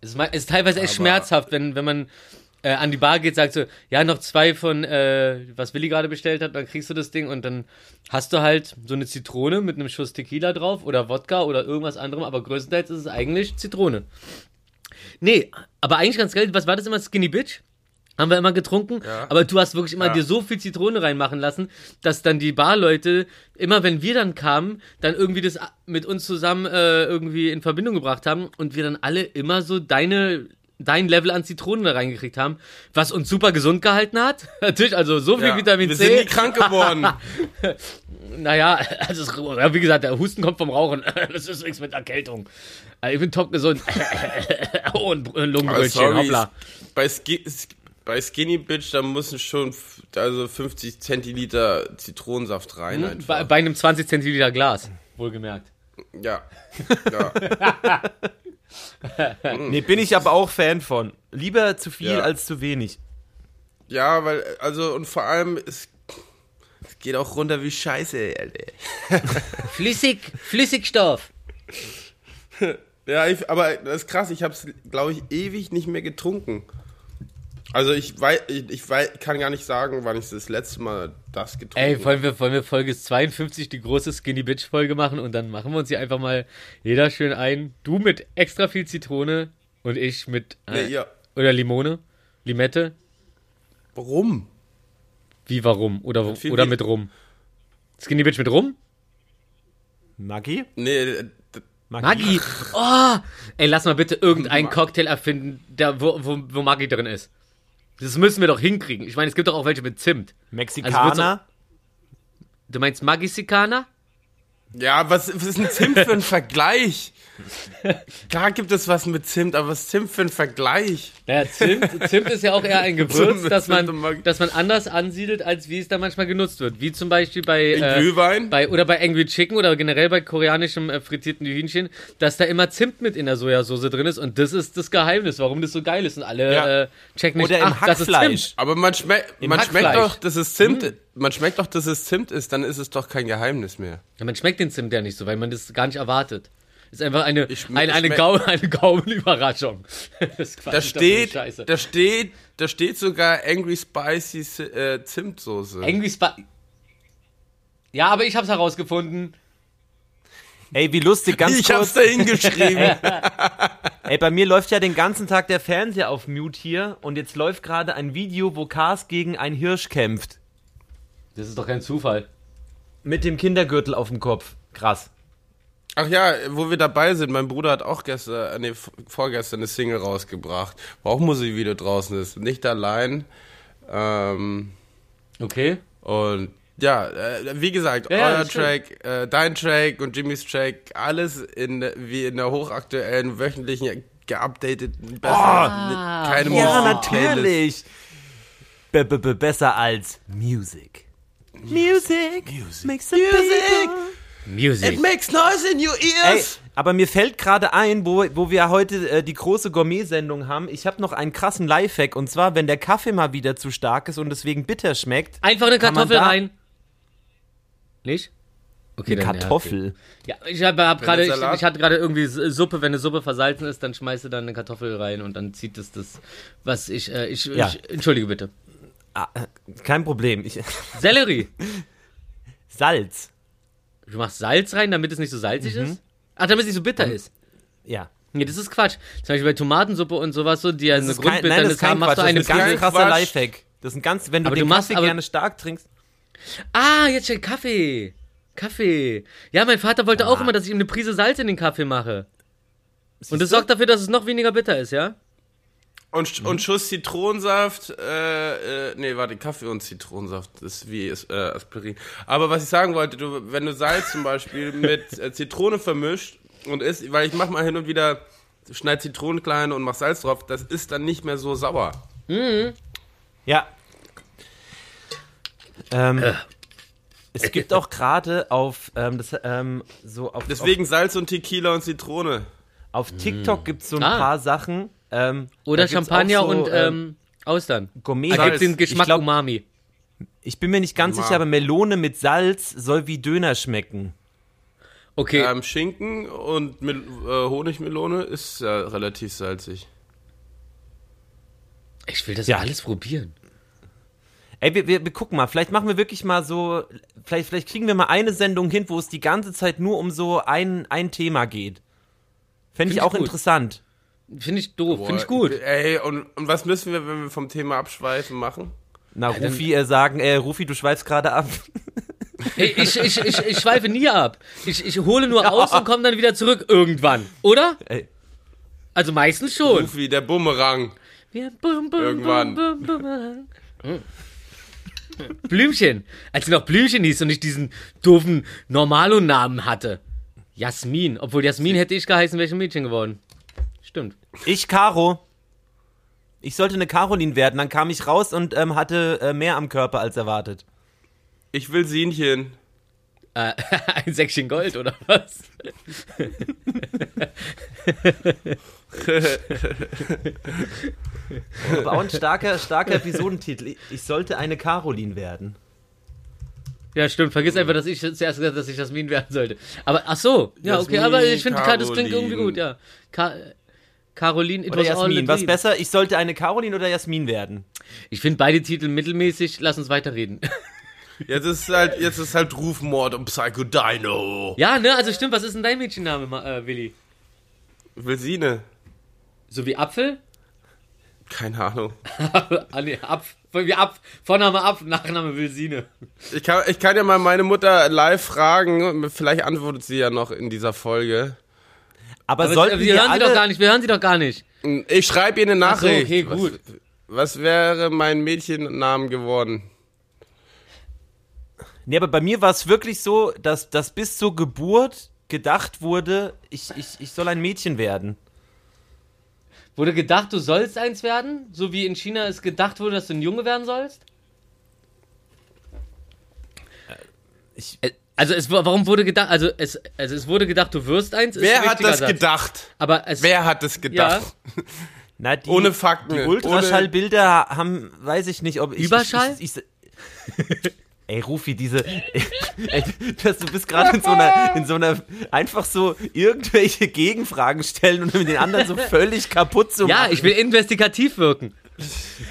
Speaker 1: ist, ma- ist teilweise echt schmerzhaft, wenn, wenn man äh, an die Bar geht, sagt so, ja, noch zwei von, äh, was Willi gerade bestellt hat, dann kriegst du das Ding und dann hast du halt so eine Zitrone mit einem Schuss Tequila drauf oder Wodka oder irgendwas anderem, aber größtenteils ist es eigentlich Zitrone. Nee, aber eigentlich ganz geil, was war das immer, Skinny Bitch? Haben wir immer getrunken,
Speaker 2: Ja.
Speaker 1: aber du hast wirklich immer
Speaker 2: Ja.
Speaker 1: dir so viel Zitrone reinmachen lassen, dass dann die Barleute, immer wenn wir dann kamen, dann irgendwie das mit uns zusammen äh, irgendwie in Verbindung gebracht haben und wir dann alle immer so deine dein Level an Zitronen reingekriegt haben, was uns super gesund gehalten hat. Natürlich, also so viel
Speaker 2: ja,
Speaker 1: Vitamin
Speaker 2: wir
Speaker 1: C.
Speaker 2: sind nie krank geworden.
Speaker 1: Naja, also wie gesagt, der Husten kommt vom Rauchen. Das ist nichts mit Erkältung. Äh, Ich bin top gesund. oh, ein Lungenbrötchen, hoppla.
Speaker 2: bei, Ski, bei Skinny Bitch, da müssen schon also 50 Zentiliter Zitronensaft rein. einfach.
Speaker 1: Hm? Bei, bei einem 20 Zentiliter Glas, wohlgemerkt.
Speaker 2: ja. ja.
Speaker 3: Nee, bin ich aber auch Fan von. Lieber zu viel
Speaker 2: Ja.
Speaker 3: als zu wenig.
Speaker 2: Ja, weil, also, und vor allem, es, es geht auch runter wie Scheiße, Alter.
Speaker 1: Flüssig, Flüssigstoff.
Speaker 2: Ja, ich, aber das ist krass, ich hab's, glaube ich, ewig nicht mehr getrunken. Also ich weiß, ich, ich weiß, kann gar nicht sagen, wann ich das letzte Mal das getrunken
Speaker 1: Ey, wollen wir, wollen wir Folge 52 die große Skinny Bitch Folge machen und dann machen wir uns hier einfach mal jeder schön ein. Du mit extra viel Zitrone und ich mit äh,
Speaker 2: Nee, ja.
Speaker 1: oder Limone, Limette.
Speaker 2: Warum?
Speaker 1: Wie warum oder
Speaker 2: viel
Speaker 1: oder mit rum? Skinny Bitch mit rum?
Speaker 3: Maggi?
Speaker 2: Nee, äh, d-
Speaker 1: Maggi. Oh, ey, lass mal bitte irgendeinen Cocktail erfinden, der, wo, wo, wo Maggi drin ist. Das müssen wir doch hinkriegen. Ich meine, es gibt doch auch welche mit Zimt.
Speaker 3: Mexikaner?
Speaker 1: Du meinst Maggi-Sikaner?
Speaker 2: ja, was, was ist ein Zimt für ein Vergleich? Klar gibt es was mit Zimt, aber was ist Zimt für ein Vergleich?
Speaker 1: Naja, Zimt, Zimt ist ja auch eher ein Gewürz, das man, das man anders ansiedelt, als wie es da manchmal genutzt wird. Wie zum Beispiel bei, äh,
Speaker 2: Glühwein?
Speaker 1: bei oder bei Angry Chicken oder generell bei koreanischem äh, frittierten Hühnchen, dass da immer Zimt mit in der Sojasauce drin ist und das ist das Geheimnis, warum das so geil ist und alle
Speaker 3: Ja.
Speaker 1: äh, checken nicht,
Speaker 3: Oder im
Speaker 1: ach, das ist
Speaker 3: Hackfleisch.
Speaker 1: Zimt.
Speaker 2: Aber man, schmeckt, man schmeckt doch, dass es Zimt Man schmeckt doch, dass es Zimt ist, dann ist es doch kein Geheimnis mehr.
Speaker 1: Ja, man schmeckt den Zimt ja nicht so, weil man das gar nicht erwartet. Ist einfach eine,
Speaker 2: Ich
Speaker 1: eine, eine,
Speaker 2: ich schmeck-
Speaker 1: Gau eine Gaumenüberraschung. Das ist Quatsch,
Speaker 2: Da steht,
Speaker 1: Scheiße.
Speaker 2: da steht, da steht sogar Angry Spicy äh, Zimtsoße.
Speaker 1: Angry Spa Ja, aber ich hab's herausgefunden.
Speaker 3: Ey, wie lustig, ganz
Speaker 2: ich hab's
Speaker 3: kurz.
Speaker 2: da hingeschrieben.
Speaker 3: Ey, bei mir läuft ja den ganzen Tag der Fernseher auf Mute hier und jetzt läuft gerade ein Video, wo Cars gegen einen Hirsch kämpft.
Speaker 1: Das ist doch kein Zufall.
Speaker 3: Mit dem Kindergürtel auf dem Kopf. Krass.
Speaker 2: Ach ja, wo wir dabei sind, mein Bruder hat auch gestern, äh, nee, vorgestern eine Single rausgebracht, wo auch Musikvideo draußen ist. Nicht allein. Ähm,
Speaker 1: Okay.
Speaker 2: und ja, äh, wie gesagt,
Speaker 1: Ja, ja,
Speaker 2: euer. Track, äh, dein Track und Jimmys Track, alles in wie in der hochaktuellen, wöchentlichen, geupdateten, besser,
Speaker 1: Ah.
Speaker 2: keine
Speaker 3: Ja,
Speaker 2: Musik-Playlist.
Speaker 3: natürlich. B -b -b besser als Music. Music. Makes the Music.
Speaker 1: Music.
Speaker 2: makes noise in your
Speaker 3: Ey, aber mir fällt gerade ein, wo, wo wir heute äh, die große Gourmet-Sendung haben. Ich habe noch einen krassen Lifehack. Und zwar, wenn der Kaffee mal wieder zu stark ist und deswegen bitter schmeckt.
Speaker 1: Einfach eine Kartoffel rein. Nicht? Okay,
Speaker 3: Eine
Speaker 1: dann, ja,
Speaker 3: Kartoffel.
Speaker 1: Ja, ich, hab, hab gerade, ich, ich hatte gerade irgendwie Suppe, wenn eine Suppe versalzen ist, dann schmeißt du dann eine Kartoffel rein und dann zieht es das, was ich, äh, ich,
Speaker 3: Ja.
Speaker 1: ich entschuldige bitte.
Speaker 3: Ah, äh, kein Problem. Ich,
Speaker 1: Sellerie.
Speaker 3: Salz.
Speaker 1: Du machst Salz rein, damit es nicht so salzig
Speaker 3: Mhm.
Speaker 1: ist? Ach, damit es nicht so bitter ist.
Speaker 3: Ja.
Speaker 1: Nee, das ist Quatsch. Zum Beispiel bei Tomatensuppe und sowas so, die ja eine
Speaker 3: Das das kein
Speaker 1: haben, machst
Speaker 3: Quatsch.
Speaker 1: du
Speaker 3: Das
Speaker 1: eine
Speaker 3: ist ein ganz krasser Lifehack. Das ist ein ganz, wenn du
Speaker 1: Aber
Speaker 3: den
Speaker 1: du machst
Speaker 3: Kaffee
Speaker 1: aber-
Speaker 3: gerne stark trinkst.
Speaker 1: Ah, jetzt steht Kaffee. Kaffee. Ja, mein Vater wollte auch immer, dass ich ihm eine Prise Salz in den Kaffee mache. Und das
Speaker 3: du?
Speaker 1: sorgt dafür, dass es noch weniger bitter ist, ja?
Speaker 2: Und, und Schuss Zitronensaft, äh, äh, nee, warte, Kaffee und Zitronensaft, das ist wie äh, Aspirin. Aber was ich sagen wollte, du, wenn du Salz zum Beispiel mit äh, Zitrone vermischt und isst, weil ich mach mal hin und wieder, schneid Zitronen klein und mach Salz drauf, das ist dann nicht mehr so sauer.
Speaker 3: Ja. Ähm,
Speaker 1: Äh.
Speaker 3: es gibt auch gerade auf, ähm, das, ähm, so auf,
Speaker 2: Deswegen Salz und Tequila und Zitrone.
Speaker 3: auf, auf TikTok gibt es so ein
Speaker 1: Ah.
Speaker 3: paar Sachen. Ähm,
Speaker 1: Oder Champagner
Speaker 3: so,
Speaker 1: und ähm, Austern.
Speaker 3: Gourmet.
Speaker 1: Da
Speaker 2: Salz.
Speaker 1: gibt den Geschmack
Speaker 3: Ich glaub-
Speaker 1: Umami.
Speaker 3: Ich bin mir nicht ganz
Speaker 2: Wow.
Speaker 3: sicher, aber Melone mit Salz soll wie Döner schmecken.
Speaker 1: Okay,
Speaker 2: Ähm, Schinken und Mel äh, Honigmelone ist ja relativ salzig.
Speaker 1: ich will das
Speaker 3: ja.
Speaker 1: alles probieren.
Speaker 3: Ey, wir, wir, wir gucken mal, vielleicht machen wir wirklich mal so, vielleicht, vielleicht kriegen wir mal eine Sendung hin, wo es die ganze Zeit nur um so ein, ein Thema geht. Fände ich
Speaker 1: ich
Speaker 3: auch
Speaker 1: gut.
Speaker 3: interessant.
Speaker 1: Finde ich doof, finde ich gut.
Speaker 2: Ey, und, und was müssen wir, wenn wir vom Thema abschweifen, machen?
Speaker 3: Na, Rufi äh, sagen, äh, Rufi, du schweifst gerade ab.
Speaker 1: Ey, Ich, ich, ich, ich schweife nie ab. Ich, ich hole nur aus und komme dann wieder zurück irgendwann. Oder?
Speaker 3: Ey.
Speaker 1: Also meistens schon.
Speaker 2: Rufi, der Bumerang.
Speaker 1: Ja, bum, bum,
Speaker 2: Irgendwann.
Speaker 1: bum, bum, bum. Hm. Blümchen. Als sie noch Blümchen hieß und ich diesen doofen Normalo-Namen hatte. Jasmin. Obwohl Jasmin hätte ich geheißen, wäre ich ein Mädchen geworden. Stimmt.
Speaker 3: Ich, Caro. Ich sollte eine Caroline werden, dann kam ich raus und ähm, hatte äh, mehr am Körper als erwartet.
Speaker 2: Ich will Sinchen.
Speaker 1: Äh, ein Säckchen Gold oder was?
Speaker 3: Aber auch ein starker, starker Episodentitel. Ich, sollte eine Caroline werden.
Speaker 1: Ja, stimmt. Vergiss einfach, dass ich zuerst gesagt habe, dass ich Jasmin werden sollte. Aber, ach so. Ja, okay.
Speaker 2: Jasmin,
Speaker 1: Aber ich finde, das klingt irgendwie gut, ja. Ka Caroline, it
Speaker 3: Oder
Speaker 1: was all a
Speaker 3: Jasmin. Was besser? Ich sollte eine Caroline oder Jasmin werden.
Speaker 1: Ich finde beide Titel mittelmäßig. Lass uns weiterreden.
Speaker 2: Jetzt ist halt, jetzt ist halt Rufmord und Psycho Dino.
Speaker 1: ja, ne? Also stimmt. Was ist denn dein Mädchenname, äh, Willi?
Speaker 2: Wilsine.
Speaker 1: So wie Apfel?
Speaker 2: Keine Ahnung.
Speaker 1: ah, nee, Apf. Wie Apf. Vorname Apf, Nachname Wilsine.
Speaker 2: Ich kann, ich kann ja mal meine Mutter live fragen. Vielleicht antwortet sie ja noch in dieser Folge.
Speaker 3: Aber,
Speaker 1: Aber
Speaker 3: sollten
Speaker 1: wir
Speaker 3: wir
Speaker 1: hören sie doch
Speaker 3: alle...
Speaker 1: gar nicht. Wir hören sie doch gar nicht.
Speaker 2: Ich schreibe ihr eine
Speaker 1: Ach so,
Speaker 2: Nachricht.
Speaker 1: okay, gut.
Speaker 2: Was, was wäre mein Mädchennamen geworden?
Speaker 3: Nee, aber bei mir war es wirklich so, dass, dass bis zur Geburt gedacht wurde, ich, ich, ich soll ein Mädchen werden.
Speaker 1: Wurde gedacht, du sollst eins werden? So wie in China es gedacht wurde, dass du ein Junge werden sollst?
Speaker 3: Ich,
Speaker 1: Äh, Also es, warum wurde gedacht, also es, also es wurde gedacht, du wirst eins. ist
Speaker 2: Wer
Speaker 1: ein
Speaker 2: hat das
Speaker 1: Satz.
Speaker 2: gedacht?
Speaker 1: Aber es,
Speaker 2: Wer hat das gedacht?
Speaker 3: na, die,
Speaker 2: Ohne Fakten.
Speaker 3: Die Ultraschallbilder haben, weiß ich nicht, ob ich.
Speaker 1: Überschall?
Speaker 3: Ich, ich, ich, ey, Rufi, diese. Ey, das, du bist gerade in so einer, in so einer, einfach so irgendwelche Gegenfragen stellen und den anderen so völlig kaputt zu
Speaker 1: ja,
Speaker 3: machen.
Speaker 1: ich will investigativ wirken.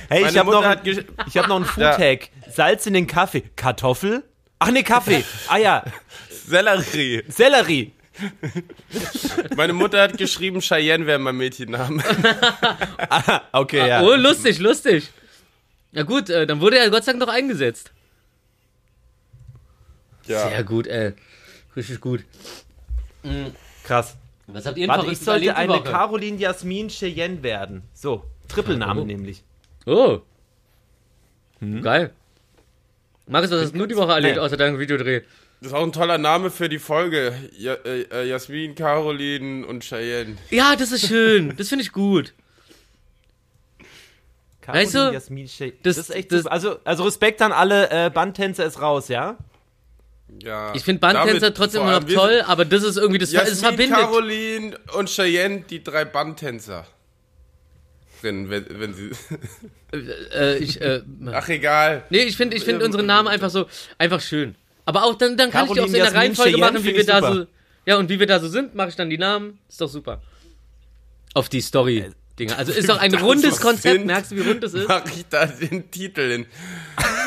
Speaker 3: Hey, ich
Speaker 2: Meine
Speaker 3: habe
Speaker 2: Mutter
Speaker 3: noch, ich hab noch einen Food-Tag. Salz in den Kaffee. Kartoffel? Ach nee, Kaffee. Ah ja,
Speaker 2: Sellerie.
Speaker 3: Sellerie.
Speaker 2: Meine Mutter hat geschrieben, Cheyenne wäre mein Mädchenname.
Speaker 3: Okay, ja.
Speaker 1: Oh, lustig, lustig. Ja gut, äh, dann wurde er Gott sei Dank noch eingesetzt.
Speaker 2: Ja.
Speaker 1: Sehr gut, ey. Richtig gut.
Speaker 3: Krass.
Speaker 1: Was habt ihr denn
Speaker 3: Warte, ich sollte eine
Speaker 1: Woche?
Speaker 3: Caroline Jasmin Cheyenne werden. So, Trippelname
Speaker 1: Oh.
Speaker 3: nämlich.
Speaker 1: Oh. Geil. Markus, was hast du die Woche erlebt, außer deinem Videodreh?
Speaker 2: Das ist auch ein toller Name für die Folge. Ja, äh, äh, Jasmin, Caroline und Cheyenne.
Speaker 1: Ja, das ist schön. Das finde ich gut.
Speaker 3: Caroline
Speaker 1: Weißt du,
Speaker 3: Jasmin Cheyenne.
Speaker 1: das-
Speaker 3: Das, ist echt
Speaker 1: das-
Speaker 3: super. Also, also Respekt an alle äh, Bandtänzer ist raus, ja?
Speaker 2: Ja.
Speaker 1: Ich finde Bandtänzer trotzdem immer noch toll, aber das ist irgendwie, das, das
Speaker 2: Jasmin,
Speaker 1: verbindet.
Speaker 2: Caroline und Cheyenne, die drei Bandtänzer. Drin, wenn, wenn sie.
Speaker 1: Äh, ich, äh,
Speaker 2: Ach, egal.
Speaker 1: nee, ich finde ich find unsere Namen einfach so, einfach schön. Aber auch dann, dann kann ich die auch so in
Speaker 3: Caroline,
Speaker 1: der Reihenfolge machen, wie wir da so, ja, und wie wir da so sind, mache ich dann die Namen. Ist doch super. Auf die Story. Dinger. Also ist doch ein rundes Konzept.
Speaker 2: sind,
Speaker 1: Merkst du, wie rund es ist?
Speaker 2: Mach ich da den Titel hin.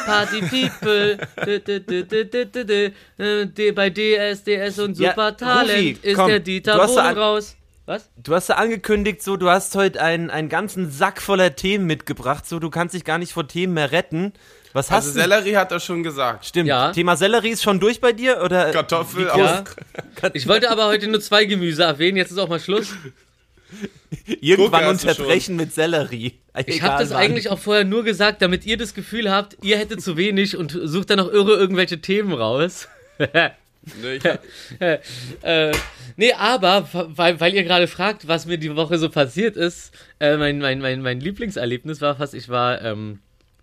Speaker 1: Party People. Äh, Bei DSDS und
Speaker 3: Ja,
Speaker 1: Supertalent
Speaker 3: Rufi,
Speaker 1: ist
Speaker 3: komm,
Speaker 1: der Dieter Bohlen raus. Was?
Speaker 3: Du hast ja angekündigt, so, du hast heute einen, einen ganzen Sack voller Themen mitgebracht, so, du kannst dich gar nicht vor Themen mehr retten. Was hast
Speaker 2: Also
Speaker 3: du?
Speaker 2: Sellerie hat er schon gesagt.
Speaker 3: Stimmt.
Speaker 1: Ja.
Speaker 3: Thema Sellerie ist schon durch bei dir, oder?
Speaker 2: Kartoffel
Speaker 1: Ja.
Speaker 2: aus.
Speaker 1: Ich wollte aber heute nur zwei Gemüse erwähnen, jetzt ist auch mal Schluss.
Speaker 3: Irgendwann
Speaker 2: du
Speaker 3: unterbrechen mit Sellerie.
Speaker 1: Ich habe das eigentlich auch vorher nur gesagt, damit ihr das Gefühl habt, ihr hättet zu wenig und sucht dann noch irre irgendwelche Themen raus.
Speaker 2: Nee,
Speaker 1: äh, nee, aber, weil, weil ihr gerade fragt, was mir die Woche so passiert ist, äh, mein, mein, mein, mein Lieblingserlebnis war fast, ich war ähm,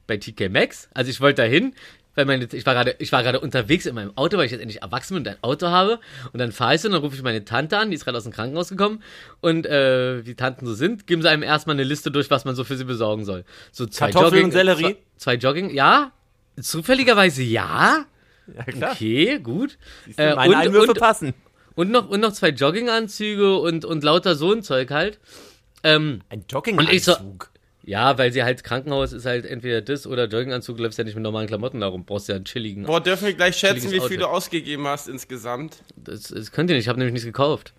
Speaker 1: bei TK Maxx, also ich wollte dahin, weil meine, ich war gerade, ich war gerade unterwegs in meinem Auto, weil ich jetzt endlich erwachsen bin und ein Auto habe und dann fahre ich so und dann rufe ich meine Tante an, die ist gerade aus dem Krankenhaus gekommen und äh, wie Tanten so sind, geben sie einem erstmal eine Liste durch, was man so für sie besorgen soll. So zwei
Speaker 3: Kartoffeln
Speaker 1: Jogging,
Speaker 3: und Sellerie?
Speaker 1: Zwei, zwei Jogging, ja, zufälligerweise ja.
Speaker 3: Ja, klar.
Speaker 1: Okay, gut.
Speaker 3: Meine
Speaker 1: Äh, und-
Speaker 3: Einwürfe
Speaker 1: und-
Speaker 3: passen.
Speaker 1: und noch, und noch zwei Jogginganzüge und, und lauter so ein Zeug halt. Ähm,
Speaker 3: Ein
Speaker 1: Und ich so-
Speaker 3: Jogginganzug.
Speaker 1: ja, weil sie halt Krankenhaus ist halt entweder das oder Jogginganzug, du läufst ja nicht mit normalen Klamotten darum, brauchst ja einen chilligen.
Speaker 2: boah, dürfen wir gleich schätzen, wie viel du ausgegeben hast insgesamt?
Speaker 1: Das, das könnt ihr nicht, ich habe nämlich nichts gekauft.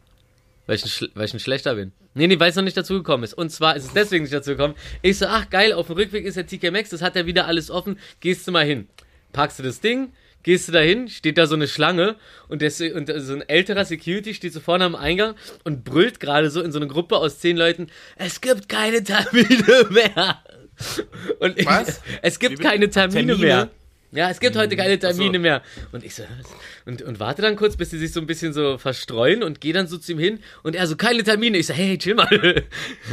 Speaker 1: Weil ich, ein, weil ich ein Schlechter bin. Nee, nee, weil es noch nicht dazu gekommen ist. Und zwar ist es deswegen nicht dazu gekommen. Ich so, ach geil, auf dem Rückweg ist der TK Maxx, das hat ja wieder alles offen. Gehst du mal hin. Packst du das Ding, gehst du da hin, steht da so eine Schlange und, der, und so ein älterer Security steht so vorne am Eingang und brüllt gerade so in so eine Gruppe aus zehn Leuten, es gibt keine Termine mehr. Und ich,
Speaker 2: Was?
Speaker 1: es gibt keine Termine,
Speaker 3: Termine?
Speaker 1: mehr. Ja, es gibt heute keine Termine
Speaker 2: so.
Speaker 1: mehr. Und ich so, und, und warte dann kurz, bis sie sich so ein bisschen so verstreuen und gehe dann so zu ihm hin und er so, keine Termine. Ich so, hey, chill mal.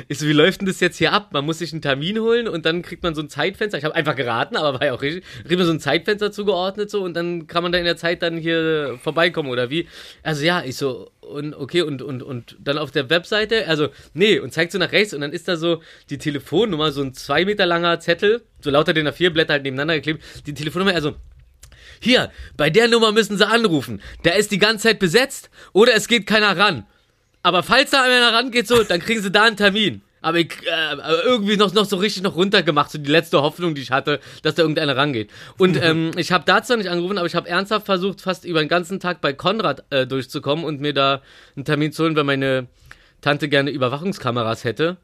Speaker 1: Ich so, wie läuft denn das jetzt hier ab? Man muss sich einen Termin holen und dann kriegt man so ein Zeitfenster. Ich habe einfach geraten, aber war ja auch richtig. Kriegt man so ein Zeitfenster zugeordnet so und dann kann man da in der Zeit dann hier vorbeikommen oder wie? Also ja, ich so, und okay, und, und, und dann auf der Webseite, also, nee, und zeigt so nach rechts und dann ist da so die Telefonnummer, so ein zwei Meter langer Zettel, so lauter den A4 Blätter halt nebeneinander geklebt, die Telefonnummer, also, hier, bei der Nummer müssen Sie anrufen. Der ist die ganze Zeit besetzt oder es geht keiner ran. Aber falls da einer rangeht, so, dann kriegen Sie da einen Termin. Aber ich, äh, irgendwie noch, noch so richtig noch runtergemacht, so die letzte Hoffnung, die ich hatte, dass da irgendeiner rangeht. Und ähm, ich habe da zwar nicht angerufen, aber ich habe ernsthaft versucht, fast über den ganzen Tag bei Konrad äh, durchzukommen und mir da einen Termin zu holen, weil meine Tante gerne Überwachungskameras hätte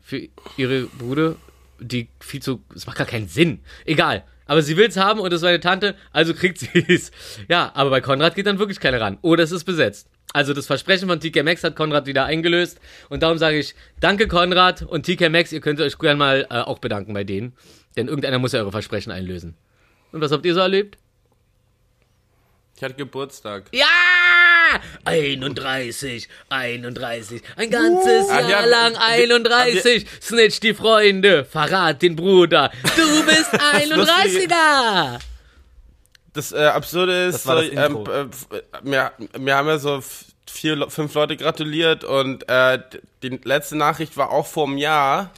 Speaker 1: für ihre Bruder, die viel zu. Es macht gar keinen Sinn. Egal. Aber sie will es haben und das ist meine Tante, also kriegt sie es. Ja, aber bei Konrad geht dann wirklich keiner ran. Oder es ist besetzt. Also das Versprechen von TK Maxx hat Konrad wieder eingelöst. Und darum sage ich, danke Konrad und TK Maxx, ihr könnt euch gerne mal äh, auch bedanken bei denen. Denn irgendeiner muss ja eure Versprechen einlösen. Und was habt ihr so erlebt?
Speaker 2: Ich hatte Geburtstag.
Speaker 1: Ja! 31, 31, ein ganzes
Speaker 2: Ach
Speaker 1: Jahr
Speaker 2: ja,
Speaker 1: lang
Speaker 2: wir-
Speaker 1: 31. Snitch die Freunde, verrat den Bruder. Du bist 31er!
Speaker 2: Das äh, Absurde ist,
Speaker 3: Das das
Speaker 2: so, ähm, äh, äh, mir, mir haben ja so vier, fünf Leute gratuliert und äh, die letzte Nachricht war auch vor einem Jahr.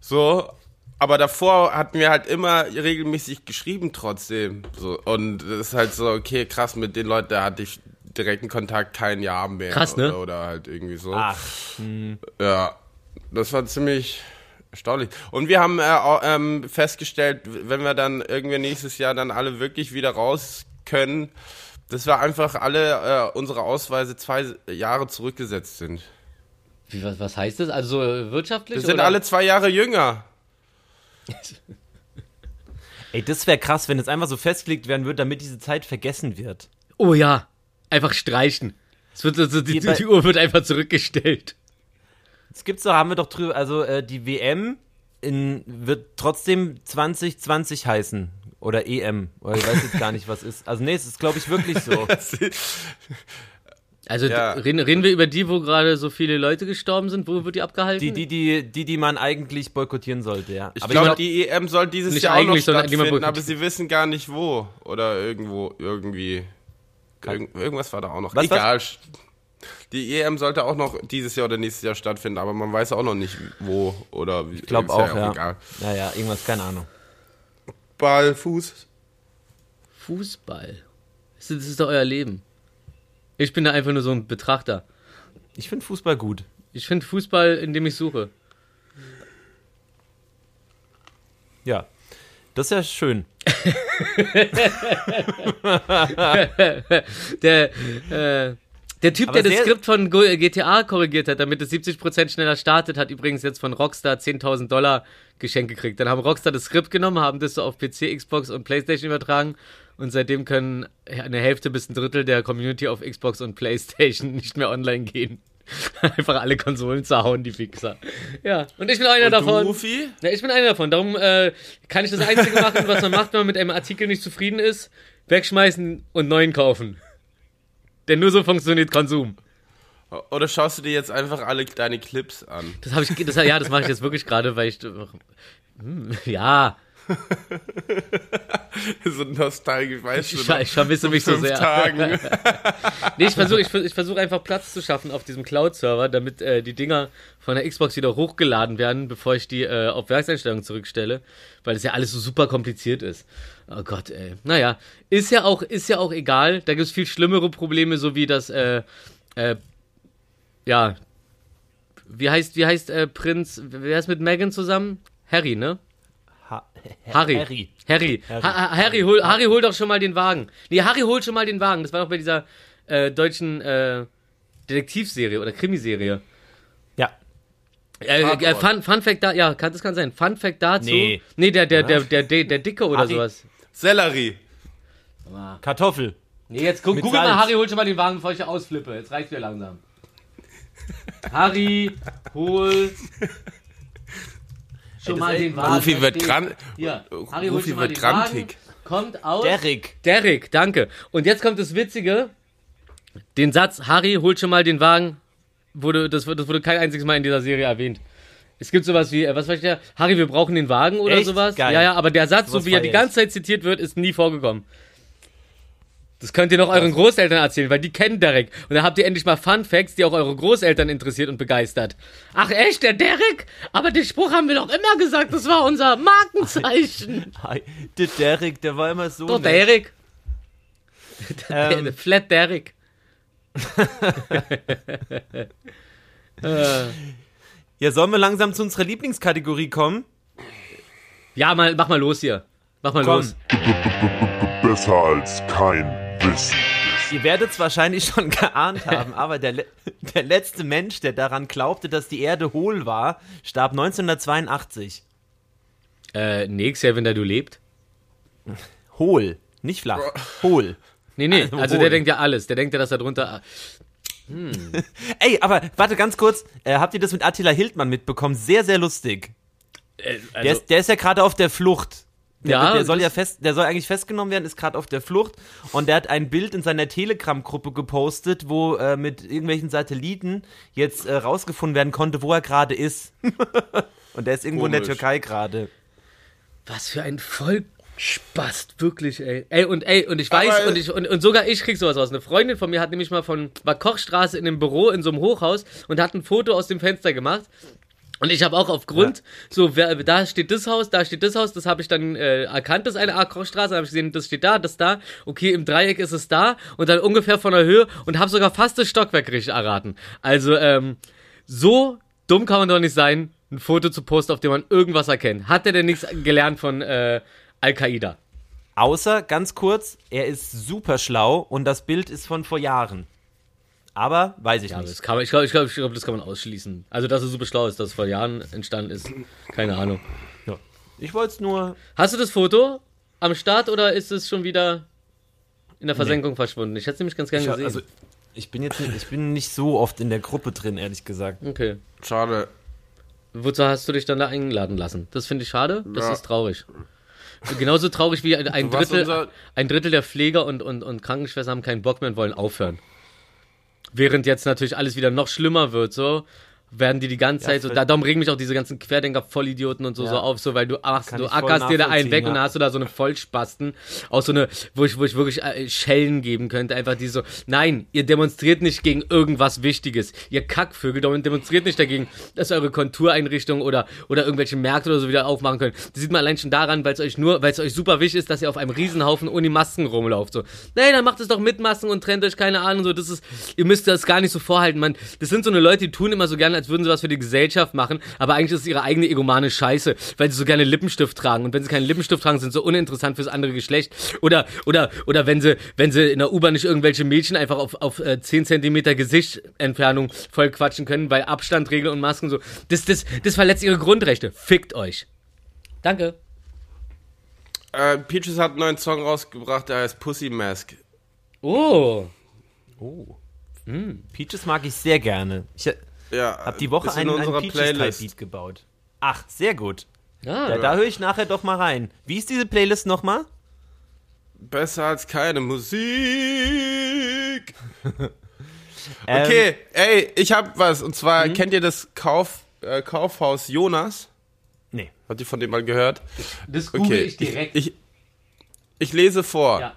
Speaker 2: So, aber davor hatten wir halt immer regelmäßig geschrieben trotzdem. So, und das ist halt so, okay, krass, mit den Leuten, da hatte ich direkten Kontakt kein Jahr mehr.
Speaker 1: Krass, ne?
Speaker 2: Oder, oder halt irgendwie so.
Speaker 3: Ach,
Speaker 2: Ja, das war ziemlich erstaunlich. Und wir haben äh, ähm, festgestellt, wenn wir dann irgendwie nächstes Jahr dann alle wirklich wieder raus können, dass wir einfach alle äh, unsere Ausweise zwei Jahre zurückgesetzt sind.
Speaker 1: Wie, was, was heißt das? Also so wirtschaftlich?
Speaker 2: Wir sind
Speaker 1: oder?
Speaker 2: alle zwei Jahre jünger.
Speaker 3: ey, das wäre krass, wenn es einfach so festgelegt werden würde, damit diese Zeit vergessen wird.
Speaker 1: Oh ja, einfach streichen. Es wird, also die,
Speaker 3: bei-
Speaker 1: die Uhr wird einfach zurückgestellt.
Speaker 3: Es gibt so, haben wir doch drüber, also äh, die WM in, wird trotzdem 2020 heißen. Oder EM. Oder ich weiß jetzt gar nicht, was ist. Also nee, es ist, glaube ich, wirklich so.
Speaker 1: Also
Speaker 2: Ja.
Speaker 1: reden, reden wir über die, wo gerade so viele Leute gestorben sind? Wo wird die abgehalten?
Speaker 3: Die, die, die, die, die man eigentlich boykottieren sollte, ja.
Speaker 2: Ich
Speaker 3: Aber
Speaker 2: glaube,
Speaker 3: glaub-
Speaker 2: die EM soll dieses
Speaker 1: Nicht
Speaker 2: Jahr auch noch stattfinden, aber sie wissen gar nicht wo. Oder irgendwo, irgendwie. Irgend, irgendwas war da auch noch.
Speaker 3: Was,
Speaker 2: Egal. Die EM sollte auch noch dieses Jahr oder nächstes Jahr stattfinden, aber man weiß auch noch nicht wo oder wie.
Speaker 3: Ich glaube auch, ja.
Speaker 2: Egal.
Speaker 3: Naja, irgendwas, keine Ahnung.
Speaker 2: Ball, Fuß.
Speaker 1: Fußball. Das ist, das ist doch euer Leben. Ich bin da einfach nur so ein Betrachter.
Speaker 3: Ich finde Fußball gut.
Speaker 1: Ich finde Fußball, in dem ich suche.
Speaker 3: Ja. Das ist ja schön.
Speaker 1: Der, äh, der Typ,
Speaker 3: Aber
Speaker 1: der das Skript von Go- äh, GTA korrigiert hat, damit es 70% schneller startet, hat übrigens jetzt von Rockstar 10.000 Dollar Geschenk gekriegt. Dann haben Rockstar das Skript genommen, haben das so auf PC, Xbox und Playstation übertragen und seitdem können eine Hälfte bis ein Drittel der Community auf Xbox und Playstation nicht mehr online gehen. Einfach alle Konsolen zerhauen, die Fixer. Ja, und ich bin einer
Speaker 2: Und du,
Speaker 1: davon.
Speaker 2: Rufi?
Speaker 1: Ja, ich bin einer davon. Darum äh, kann ich das Einzige machen, was man macht, wenn man mit einem Artikel nicht zufrieden ist, wegschmeißen und neuen kaufen. Denn nur so funktioniert Konsum.
Speaker 2: Oder schaust du dir jetzt einfach alle deine Clips an?
Speaker 1: Das habe ich, das, ja, das mache ich jetzt wirklich gerade, weil ich, hm, ja,
Speaker 2: so nostalgisch, weißt du.
Speaker 1: ich, ich vermisse mich so sehr.
Speaker 2: Tagen.
Speaker 1: Nee, ich versuche ich, ich versuch einfach Platz zu schaffen auf diesem Cloud-Server, damit äh, die Dinger von der Xbox wieder hochgeladen werden, bevor ich die äh, auf Werkseinstellungen zurückstelle, weil das ja alles so super kompliziert ist. Oh Gott, ey. Naja, ist ja auch, ist ja auch egal. Da gibt es viel schlimmere Probleme, so wie das, äh, äh, ja, wie heißt, wie heißt äh, Prinz, wer ist mit Megan zusammen? Harry, ne?
Speaker 3: Ha
Speaker 1: Harry.
Speaker 3: Harry.
Speaker 1: Harry.
Speaker 3: Harry.
Speaker 1: Ha Ha- Harry, hol, Harry, hol doch schon mal den Wagen. Nee, Harry, hol schon mal den Wagen. Das war doch bei dieser äh, deutschen äh, Detektivserie oder Krimiserie.
Speaker 3: Ja.
Speaker 1: Äh, äh. Fun, Fun Fact da, ja, kann, das kann sein. Fun Fact dazu.
Speaker 3: Nee.
Speaker 1: Nee, der, der, der, der, der, der Dicke oder
Speaker 3: Harry.
Speaker 1: sowas.
Speaker 2: Sellerie.
Speaker 3: Kartoffel.
Speaker 1: Nee, jetzt guck,
Speaker 3: Mit
Speaker 1: google mal. Harry, hol schon mal den Wagen, bevor ich hier ausflippe. Jetzt reicht's mir langsam. Harry, hol schon mal den Wagen.
Speaker 2: Rufi wird
Speaker 1: steht-
Speaker 2: gran-
Speaker 1: Hier, Harry, hol
Speaker 2: Rufi
Speaker 1: schon mal
Speaker 2: wird
Speaker 1: den Wagen.
Speaker 2: grantig.
Speaker 1: Kommt aus.
Speaker 3: Derrick.
Speaker 1: Derrick, danke. Und jetzt kommt das Witzige. Den Satz, Harry, holt schon mal den Wagen, wurde, das, wurde- das wurde kein einziges Mal in dieser Serie erwähnt. Es gibt sowas wie, äh, was weiß ich ja, Harry, wir brauchen den Wagen oder
Speaker 3: Echt?
Speaker 1: sowas.
Speaker 3: Geil.
Speaker 1: Ja, ja, aber der Satz, so wie er die ganze Zeit zitiert wird, ist nie vorgekommen. Das könnt ihr noch euren Großeltern erzählen, weil die kennen Derek. Und da habt ihr endlich mal Fun Facts, die auch eure Großeltern interessiert und begeistert. Ach echt, der Derek? Aber den Spruch haben wir doch immer gesagt, das war unser Markenzeichen.
Speaker 3: Hi. Der Derrick, der war immer so.
Speaker 1: Doch,
Speaker 3: nett.
Speaker 1: Derek.
Speaker 3: Ähm,
Speaker 1: Der Flat Derek.
Speaker 3: ja, sollen wir langsam zu unserer Lieblingskategorie kommen?
Speaker 1: Ja, mal, mach mal los hier. Mach mal
Speaker 3: Komm.
Speaker 1: los.
Speaker 4: Besser als kein Wissen.
Speaker 3: Ihr werdet es wahrscheinlich schon geahnt haben, aber der, le der letzte Mensch, der daran glaubte, dass die Erde hohl war, starb 1982.
Speaker 1: Äh, nix, ja, wenn der du lebt.
Speaker 3: Hohl, nicht flach. Hohl.
Speaker 1: Nee, nee,
Speaker 3: Also
Speaker 1: also der denkt ja alles. Der denkt ja, dass er drunter.
Speaker 3: Ey, aber warte ganz kurz. Äh, habt ihr das mit Attila Hildmann mitbekommen? Sehr, sehr lustig.
Speaker 1: Äh,
Speaker 3: Der
Speaker 1: also,
Speaker 3: ist, der ist ja gerade auf der Flucht. Der,
Speaker 1: Ja,
Speaker 3: der soll ja fest, der soll eigentlich festgenommen werden, ist gerade auf der Flucht und der hat ein Bild in seiner Telegram-Gruppe gepostet, wo äh, mit irgendwelchen Satelliten jetzt äh, rausgefunden werden konnte, wo er gerade ist. und der ist irgendwo in der
Speaker 2: Komisch.
Speaker 3: Türkei gerade.
Speaker 1: was für ein Vollspast, wirklich, ey. Ey, und ey, und ich weiß,
Speaker 2: Aber-
Speaker 1: und, ich, und, und sogar ich krieg sowas raus. Eine Freundin von mir hat nämlich mal von, war Kochstraße in einem Büro in so einem Hochhaus und hat ein Foto aus dem Fenster gemacht. Und ich habe auch aufgrund, so, wer, da steht das Haus, da steht das Haus, das habe ich dann äh, erkannt, das ist eine Art Kochstraße, habe ich gesehen, das steht da, das da, okay, im Dreieck ist es da und dann ungefähr von der Höhe und habe sogar fast das Stockwerk richtig erraten. Also, ähm, so dumm kann man doch nicht sein, ein Foto zu posten, auf dem man irgendwas erkennt. Hat er denn nichts gelernt von äh, Al-Qaida?
Speaker 3: Außer, ganz kurz, er ist super schlau und das Bild ist von vor Jahren. Aber weiß ich
Speaker 1: Ja,
Speaker 3: nicht.
Speaker 1: das kann man, ich glaube, ich glaub, ich glaub, das kann man ausschließen. Also, dass er super schlau ist, dass es vor Jahren entstanden ist. Keine Ahnung.
Speaker 3: Ja. Ich wollte es nur.
Speaker 1: Hast du das Foto am Start oder ist es schon wieder in der Versenkung verschwunden? Ich hätte es nämlich ganz gerne gesehen.
Speaker 3: also, ich bin jetzt nicht, ich bin nicht so oft in der Gruppe drin, ehrlich gesagt.
Speaker 1: okay.
Speaker 2: Schade.
Speaker 1: Wozu hast du dich dann da eingeladen lassen? Das finde ich schade. Das
Speaker 2: Ja.
Speaker 1: ist traurig. Genauso traurig wie ein, ein, Drittel, ein Drittel der Pfleger und, und, und Krankenschwestern haben keinen Bock mehr und wollen aufhören. Während jetzt natürlich alles wieder noch schlimmer wird, so, werden die die ganze Zeit so, darum regen mich auch diese ganzen Querdenker, Vollidioten und so,
Speaker 3: Ja.
Speaker 1: so auf, so, weil du, ach,
Speaker 3: Kann
Speaker 1: du ackerst dir da einen weg und
Speaker 3: ja.
Speaker 1: dann hast du da so eine Vollspasten, auch so eine, wo ich, wo ich wirklich äh, Schellen geben könnte, einfach die so, nein, ihr demonstriert nicht gegen irgendwas Wichtiges, ihr Kackvögel, demonstriert nicht dagegen, dass eure Kontureinrichtungen oder, oder irgendwelche Märkte oder so wieder aufmachen können. Das sieht man allein schon daran, weil es euch nur, weil es euch super wichtig ist, dass ihr auf einem Riesenhaufen ohne Masken rumlauft, so. Nee, dann macht es doch mit Masken und trennt euch, keine Ahnung, so, das ist, ihr müsst das gar nicht so vorhalten, man, das sind so eine Leute, die tun immer so gerne, als würden sie was für die Gesellschaft machen, aber eigentlich ist es ihre eigene egomane Scheiße, weil sie so gerne Lippenstift tragen und wenn sie keinen Lippenstift tragen, sind sie so uninteressant fürs andere Geschlecht oder, oder, oder wenn sie, wenn sie in der U-Bahn nicht irgendwelche Mädchen einfach auf, auf äh, 10 Zentimeter Gesichtsentfernung voll quatschen können, weil Abstandregeln und Masken so, das, das, das verletzt ihre Grundrechte. Fickt euch. Danke.
Speaker 2: Äh, Peaches hat einen neuen Song rausgebracht, der heißt Pussy Mask.
Speaker 1: Oh.
Speaker 3: Oh. Peaches mag ich sehr gerne. Ich
Speaker 2: Ja,
Speaker 3: habe die Woche einen, einen. Peaches-Type-Beat gebaut. Ach, sehr gut.
Speaker 1: Ja,
Speaker 3: Ja, da höre ich nachher doch mal rein. Wie ist diese Playlist nochmal?
Speaker 2: Besser als keine Musik.
Speaker 3: Ähm,
Speaker 2: Okay, ey, ich hab was. Und zwar, kennt ihr das Kauf, äh, Kaufhaus Jonas?
Speaker 3: Nee.
Speaker 2: Habt ihr von dem mal gehört?
Speaker 1: das google
Speaker 2: Okay,
Speaker 1: ich direkt.
Speaker 2: Ich, ich lese vor.
Speaker 1: ja.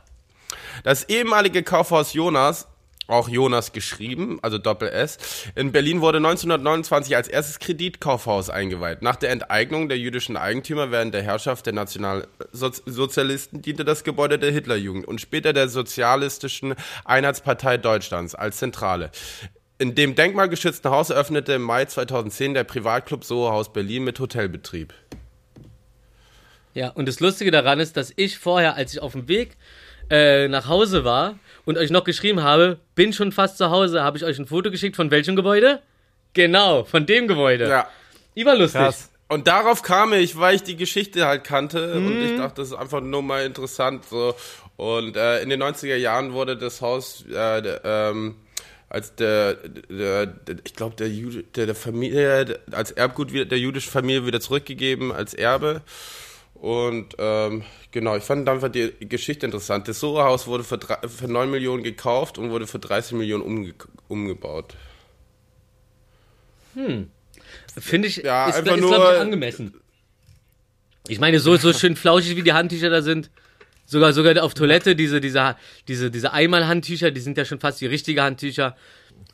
Speaker 2: Das ehemalige Kaufhaus Jonas, auch Jonas geschrieben, also Doppel S, in Berlin wurde 1929 als erstes Kreditkaufhaus eingeweiht. Nach der Enteignung der jüdischen Eigentümer während der Herrschaft der Nationalsozialisten diente das Gebäude der Hitlerjugend und später der Sozialistischen Einheitspartei Deutschlands als Zentrale. In dem denkmalgeschützten Haus eröffnete im Mai 2010 der Privatclub Soho Haus Berlin mit Hotelbetrieb.
Speaker 1: Ja, und das Lustige daran ist, dass ich vorher, als ich auf dem Weg äh, nach Hause war und euch noch geschrieben habe, bin schon fast zu Hause, habe ich euch ein Foto geschickt von welchem Gebäude? Genau, von dem Gebäude.
Speaker 2: Ja.
Speaker 1: Überlustig.
Speaker 3: Krass.
Speaker 2: Und darauf kam ich, weil ich die Geschichte halt kannte und
Speaker 1: Mhm.
Speaker 2: ich dachte, das ist einfach nur mal interessant so. Und äh, in den 90er Jahren wurde das Haus äh, der, ähm, als der, der, der ich glaube der, Jude, der der Familie als Erbgut wieder, der jüdischen Familie wieder zurückgegeben als Erbe. Und ähm, genau, ich fand einfach die Geschichte interessant. Das Soho-Haus wurde für, drei- für 9 Millionen gekauft und wurde für 30 Millionen umge umgebaut.
Speaker 1: Finde ich,
Speaker 2: Ja,
Speaker 1: ist,
Speaker 2: einfach nur-
Speaker 1: glaube ich, angemessen. Ich meine, so, so schön flauschig wie die Handtücher da sind. Sogar, sogar auf Toilette, diese, diese, diese, diese Einmalhandtücher, die sind ja schon fast wie richtige Handtücher.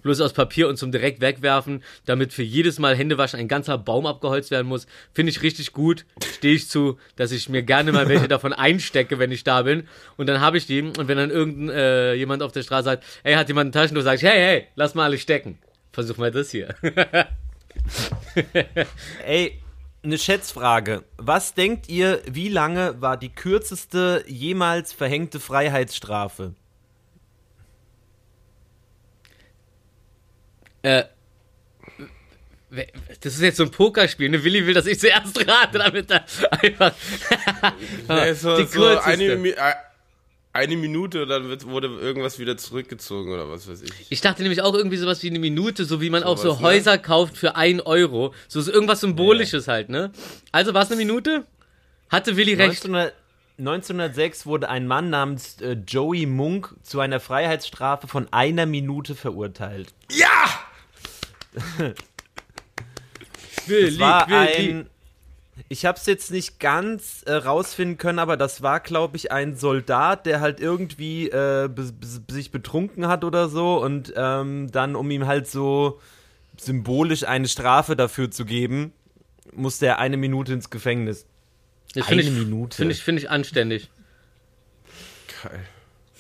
Speaker 1: Bloß aus Papier und zum direkt wegwerfen, damit für jedes Mal Händewaschen ein ganzer Baum abgeholzt werden muss. Finde ich richtig gut. Stehe ich zu, dass ich mir gerne mal welche davon einstecke, wenn ich da bin. Und dann habe ich die. Und wenn dann irgendein äh, jemand auf der Straße sagt, hey, hat jemand ein Taschentuch, sage ich, hey, hey, lass mal alle stecken. Versuch mal das hier.
Speaker 3: Ey, eine Schätzfrage. Was denkt ihr, wie lange war die kürzeste jemals verhängte Freiheitsstrafe?
Speaker 1: Äh, das ist jetzt so ein Pokerspiel. Ne? Willi will, dass ich zuerst rate, damit er einfach.
Speaker 2: Nee, so,
Speaker 1: die
Speaker 2: so eine, äh, eine Minute, dann wird, wurde irgendwas wieder zurückgezogen oder was weiß ich.
Speaker 1: Ich dachte nämlich auch irgendwie sowas wie eine Minute, so wie man auch so
Speaker 2: Sowas, ne?
Speaker 1: Häuser kauft für ein Euro. So ist irgendwas Symbolisches halt, ne? Also war es eine Minute? Hatte Willi recht?
Speaker 3: 1900, 1906 wurde ein Mann namens äh, Joey Munk zu einer Freiheitsstrafe von einer Minute verurteilt.
Speaker 2: Ja!
Speaker 1: Willi,
Speaker 3: Es war
Speaker 1: Willi.
Speaker 3: ein. Ich habe es jetzt nicht ganz äh, rausfinden können, aber das war, glaube ich, ein Soldat, der halt irgendwie äh, sich betrunken hat oder so und ähm, dann, um ihm halt so symbolisch eine Strafe dafür zu geben, musste er eine Minute ins Gefängnis.
Speaker 1: Das
Speaker 3: eine
Speaker 1: ich,
Speaker 3: Minute.
Speaker 1: Finde ich, finde ich anständig.
Speaker 2: Geil.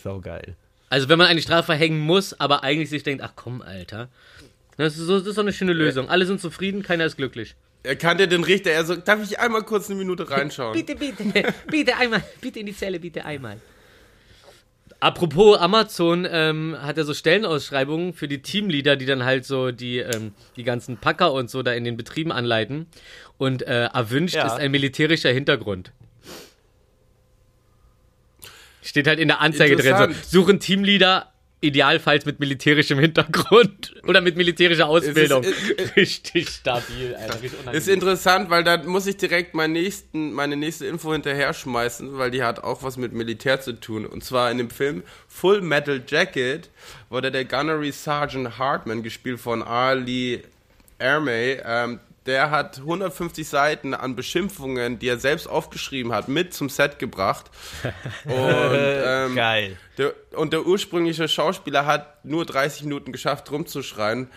Speaker 3: So geil.
Speaker 1: Also wenn man eine Strafe verhängen muss, aber eigentlich sich denkt, ach komm, Alter. Das ist, so, das ist doch eine schöne Lösung. Alle sind zufrieden, keiner ist glücklich.
Speaker 2: Er kannte den Richter, er so, darf ich einmal kurz eine Minute reinschauen?
Speaker 1: Bitte, bitte, bitte einmal, bitte in die Zelle, bitte einmal. Apropos Amazon ähm, hat ja so Stellenausschreibungen für die Teamleader, die dann halt so die, ähm, die ganzen Packer und so da in den Betrieben anleiten. Und äh, erwünscht
Speaker 3: Ja.
Speaker 1: ist ein militärischer Hintergrund. Steht halt in der Anzeige drin. So, suchen Teamleader idealfalls mit militärischem Hintergrund oder mit militärischer Ausbildung.
Speaker 2: ist- ist-
Speaker 1: richtig stabil, Alter. Richtig
Speaker 2: Ist interessant, weil da muss ich direkt meinen nächsten, meine nächste Info hinterher schmeißen, weil die hat auch was mit Militär zu tun. Und zwar in dem Film Full Metal Jacket wurde der Gunnery Sergeant Hartman, gespielt von. Lee Ermey, ähm, der hat 150 Seiten an Beschimpfungen, die er selbst aufgeschrieben hat, mit zum Set gebracht. Und, ähm,
Speaker 3: Geil.
Speaker 2: Der, und der ursprüngliche Schauspieler hat nur 30 Minuten geschafft, rumzuschreien.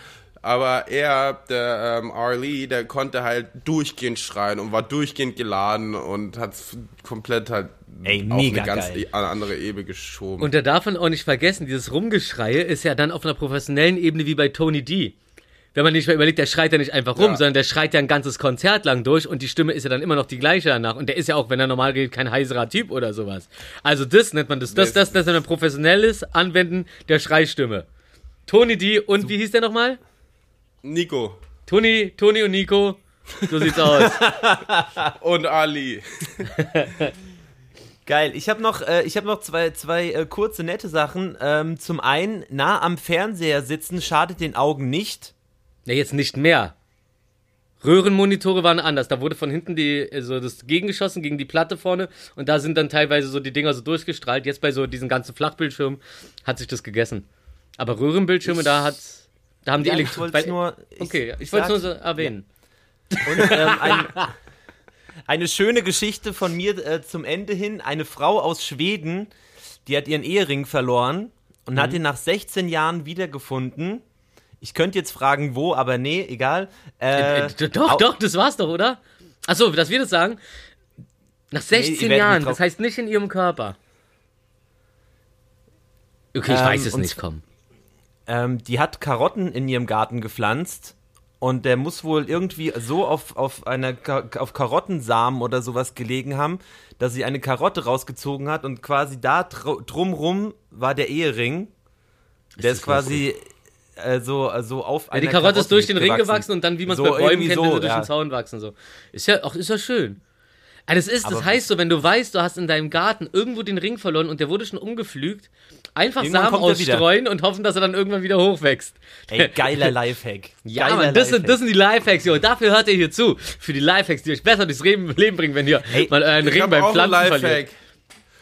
Speaker 2: Aber er, der ähm, R. Lee, der konnte halt durchgehend schreien und war durchgehend geladen und hat komplett halt
Speaker 3: Ey,
Speaker 2: auf
Speaker 3: mega
Speaker 2: eine ganz
Speaker 3: geil.
Speaker 2: e- andere Ebene geschoben.
Speaker 1: Und da darf man auch nicht vergessen, dieses Rumgeschreie ist ja dann auf einer professionellen Ebene wie bei Tony D. Wenn man nicht mal überlegt, der schreit ja nicht einfach rum,
Speaker 2: Ja.
Speaker 1: sondern der schreit ja ein ganzes Konzert lang durch und die Stimme ist ja dann immer noch die gleiche danach. Und der ist ja auch, wenn er normal redet, kein heiserer Typ oder sowas. Also das nennt man das. Das, das, das ist ein professionelles Anwenden der Schreistimme. Tony D und wie hieß der nochmal?
Speaker 2: Nico
Speaker 1: Tony, Tony und Nico. So sieht's aus.
Speaker 2: und Ali.
Speaker 3: Geil. Ich habe noch, äh, ich hab noch zwei, zwei äh, kurze, nette Sachen. Ähm, zum einen, nah am Fernseher sitzen schadet den Augen nicht.
Speaker 1: Ja, jetzt nicht mehr. Röhrenmonitore waren anders. Da wurde von hinten die, so das gegengeschossen gegen die Platte vorne und da sind dann teilweise so die Dinger so durchgestrahlt. Jetzt bei so diesen ganzen Flachbildschirmen hat sich das gegessen. Aber Röhrenbildschirme, da hat, da haben die
Speaker 3: Ja, ich wollt's
Speaker 1: weil-
Speaker 3: nur- ich-
Speaker 1: okay, ich
Speaker 3: ich
Speaker 1: wollte es nur so erwähnen.
Speaker 3: Und ähm, ein, eine schöne Geschichte von mir äh, zum Ende hin. Eine Frau aus Schweden, die hat ihren Ehering verloren und hat ihn nach 16 Jahren wiedergefunden. Ich könnte jetzt fragen, wo, aber nee, egal. Äh,
Speaker 1: Äh, doch,
Speaker 3: au-
Speaker 1: doch, das war's doch, oder? Achso, dass wir das sagen. Nach 16
Speaker 3: ihr werdet
Speaker 1: Jahren, das heißt nicht in ihrem Körper. Okay, ich
Speaker 3: Ähm,
Speaker 1: weiß es nicht, komm.
Speaker 3: Ähm, die hat Karotten in ihrem Garten gepflanzt und der muss wohl irgendwie so auf, auf, einer auf Karottensamen oder sowas gelegen haben, dass sie eine Karotte rausgezogen hat und quasi da dr drumrum war der Ehering. Der ist, quasi äh, so, äh, so auf
Speaker 1: Ja, die Karotte ist durch den Ring gewachsen und dann, wie man es
Speaker 3: So,
Speaker 1: bei Bäumen kennt,
Speaker 3: so,
Speaker 1: wenn sie durch
Speaker 3: ja.
Speaker 1: den Zaun wachsen. So. Ist ja, auch, ist ja schön. Ja, das ist, das
Speaker 3: Aber-
Speaker 1: heißt so, wenn du weißt, du hast in deinem Garten irgendwo den Ring verloren und der wurde schon umgepflügt, einfach
Speaker 3: Irgendwann
Speaker 1: Samen ausstreuen und hoffen, dass er dann irgendwann wieder hochwächst.
Speaker 3: Ey, geiler Lifehack.
Speaker 1: Ja,
Speaker 3: geiler
Speaker 1: Mann, das sind,
Speaker 3: Lifehack.
Speaker 1: das sind die Lifehacks, jo. Dafür hört ihr hier zu. Für die Lifehacks, die euch besser durchs Leben, bringen, wenn ihr
Speaker 3: Ey,
Speaker 1: mal euren Ring beim Pflanzen verliert.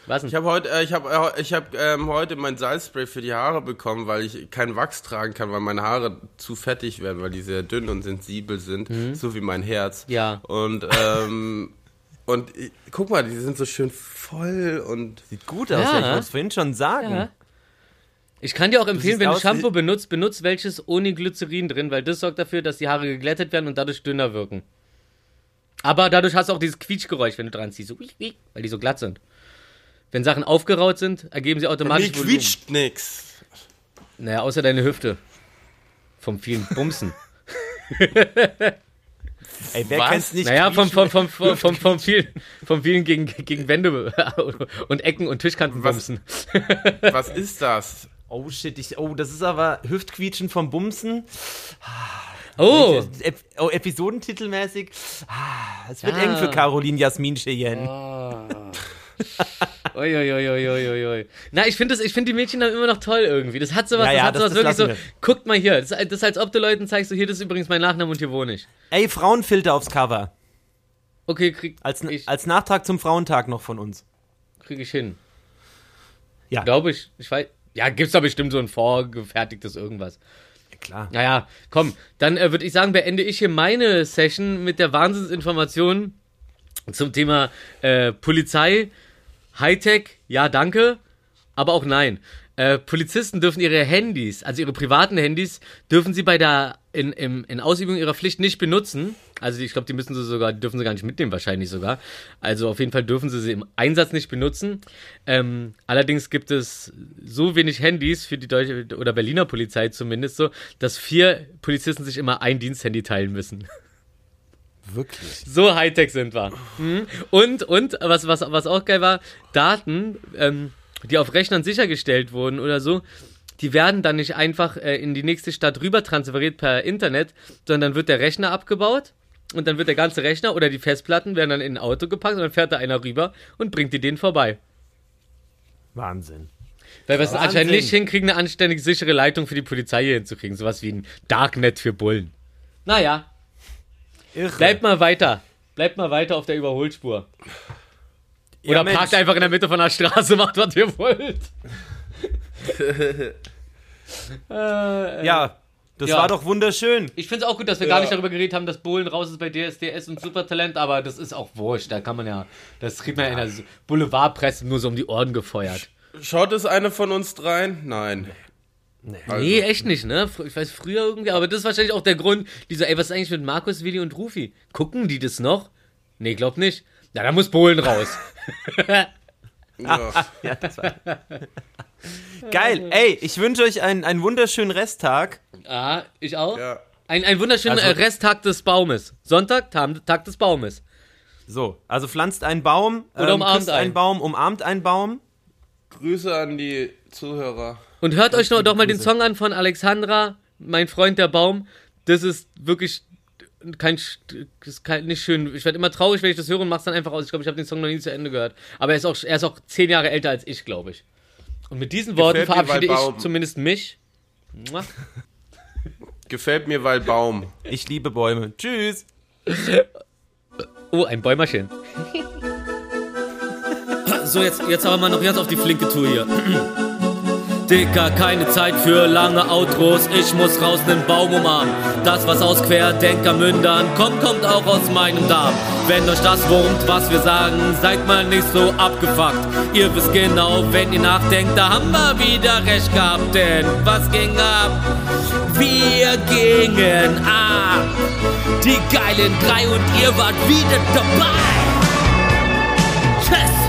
Speaker 1: Was denn?
Speaker 2: Ich habe heute, äh, ich habe, äh, ich habe ähm, heute mein Salzspray für die Haare bekommen, weil ich keinen Wachs tragen kann, weil meine Haare zu fettig werden, weil die sehr dünn und sensibel sind, so wie mein Herz.
Speaker 1: Ja.
Speaker 2: Und ähm, und ich, guck mal, die sind so schön voll und
Speaker 3: Sieht gut aus,
Speaker 1: Ja.
Speaker 3: ich es vorhin schon sagen.
Speaker 1: Ja. Ich kann dir auch empfehlen, wenn du Shampoo benutzt, benutzt welches ohne Glycerin drin, weil das sorgt dafür, dass die Haare geglättet werden und dadurch dünner wirken. Aber dadurch hast du auch dieses Quietschgeräusch, wenn du dran ziehst, so, weil die so glatt sind. Wenn Sachen aufgeraut sind, ergeben sie
Speaker 2: mir
Speaker 1: automatisch Volumen.
Speaker 2: quietscht nix.
Speaker 1: Naja, außer deine Hüfte. Vom vielen Bumsen.
Speaker 3: Ey, wer
Speaker 2: Was?
Speaker 3: kennt's nicht?
Speaker 1: naja, vom, vom, vom, vom, vom, vom, vielen, vom vielen gegen, gegen Wände und Ecken und Tischkanten
Speaker 2: Was?
Speaker 1: bumsen.
Speaker 2: Was ist das?
Speaker 3: Oh shit, ich, oh, das ist aber Hüftquietschen vom Bumsen.
Speaker 1: Oh!
Speaker 3: Ep oh, episodentitelmäßig. Ah, Es wird
Speaker 1: Ja.
Speaker 3: eng für Caroline Jasmin Cheyenne.
Speaker 1: Uiuiuiuiui. Na, ich finde finde die Mädchen dann immer noch toll irgendwie. Das hat sowas,
Speaker 3: Ja,
Speaker 1: das
Speaker 3: ja,
Speaker 1: hat
Speaker 3: das-
Speaker 1: sowas
Speaker 3: das
Speaker 1: wirklich so. Guckt mal hier, das, das ist als ob du Leuten zeigst, so hier, das ist übrigens mein Nachname und hier wohne ich.
Speaker 3: Ey, Frauenfilter aufs Cover.
Speaker 1: Okay, krieg,
Speaker 3: Als,
Speaker 1: ich,
Speaker 3: als Nachtrag zum Frauentag noch von uns.
Speaker 1: krieg ich hin.
Speaker 3: Ja.
Speaker 1: Glaube ich. Ich weiß. Ja, gibt's da bestimmt so ein vorgefertigtes irgendwas.
Speaker 3: Klar.
Speaker 1: Naja, komm, dann äh, würde ich sagen, beende ich hier meine Session mit der Wahnsinnsinformation zum Thema äh, Polizei, Hightech, ja, danke, aber auch nein. Äh, Polizisten dürfen ihre Handys, also ihre privaten Handys, dürfen sie bei der in, im, in Ausübung ihrer Pflicht nicht benutzen. Also ich glaube, die müssen sie sogar, die dürfen sie gar nicht mitnehmen, wahrscheinlich sogar. Also auf jeden Fall dürfen sie sie im Einsatz nicht benutzen. Ähm, allerdings gibt es so wenig Handys für die deutsche oder Berliner Polizei zumindest so, dass vier Polizisten sich immer ein Diensthandy teilen müssen.
Speaker 3: Wirklich.
Speaker 1: So Hightech sind wir. Mhm. Und, und, was, was, was auch geil war, Daten, ähm, die auf Rechnern sichergestellt wurden oder so, die werden dann nicht einfach äh, in die nächste Stadt rüber transferiert per Internet, sondern dann wird der Rechner abgebaut und dann wird der ganze Rechner oder die Festplatten werden dann in ein Auto gepackt und dann fährt da einer rüber und bringt die denen vorbei.
Speaker 3: Wahnsinn.
Speaker 1: Weil wir es anscheinend nicht hinkriegen, eine anständig sichere Leitung für die Polizei hier hinzukriegen. Sowas wie ein Darknet für Bullen. Naja,
Speaker 3: Irre.
Speaker 1: bleibt mal weiter. Bleibt mal weiter auf der Überholspur. Oder
Speaker 3: Ja,
Speaker 1: parkt einfach in der Mitte von der Straße, macht was ihr wollt. äh,
Speaker 3: Ja, Das
Speaker 1: Ja.
Speaker 3: war doch wunderschön.
Speaker 1: Ich finde es auch gut, dass wir gar nicht darüber geredet haben, dass Bohlen raus ist bei DSDS und Supertalent, aber das ist auch wurscht. Da kann man ja, das kriegt man ja in der Boulevardpresse nur so um die Ohren gefeuert.
Speaker 2: Schaut es eine von uns dreien? Nein. Also,
Speaker 1: Nee, echt nicht, ne? Ich weiß früher irgendwie, aber das ist wahrscheinlich auch der Grund, dieser, ey, was ist eigentlich mit Markus, Willi und Rufi? Gucken die das noch? Nee, glaub nicht. Na, da muss Bohlen raus.
Speaker 2: Ja.
Speaker 3: Geil. Ey, ich wünsche euch einen, einen wunderschönen Resttag.
Speaker 1: ah, ich auch.
Speaker 2: ja.
Speaker 1: Ein, ein wunderschöner
Speaker 3: Also-
Speaker 1: Resttag des Baumes. Sonntag, Tag, des Baumes.
Speaker 3: So, also pflanzt einen Baum,
Speaker 1: Oder umarmt
Speaker 3: küsst einen
Speaker 1: einen.
Speaker 3: Baum, umarmt einen Baum.
Speaker 2: Grüße an die Zuhörer.
Speaker 1: Und hört euch noch, doch mal den. Song an von Alexandra, mein Freund der Baum. Das ist wirklich kein, ist kein nicht schön. Ich werde immer traurig, wenn ich das höre und mach's dann einfach aus. Ich glaube, ich habe den Song noch nie zu Ende gehört. Aber er ist auch, er ist auch zehn Jahre älter als ich, glaube ich. Und mit diesen Worten
Speaker 2: Gefällt
Speaker 1: verabschiede ich zumindest mich.
Speaker 2: Gefällt mir, weil Baum.
Speaker 3: Ich liebe Bäume. Tschüss.
Speaker 1: Oh, ein Bäumerchen. So, jetzt, jetzt aber mal noch ganz auf die flinke Tour hier. Dicker, keine Zeit für lange Outros. Ich muss raus nen Baum umarmen. Das, was aus Querdenkermündern kommt, kommt auch aus meinem Darm. Wenn euch das wurmt, was wir sagen, seid mal nicht so abgefuckt. Ihr wisst genau, wenn ihr nachdenkt, da haben wir wieder recht gehabt. Denn was ging ab? Wir gingen ab. Die geilen drei und ihr wart wieder dabei. Tschüss.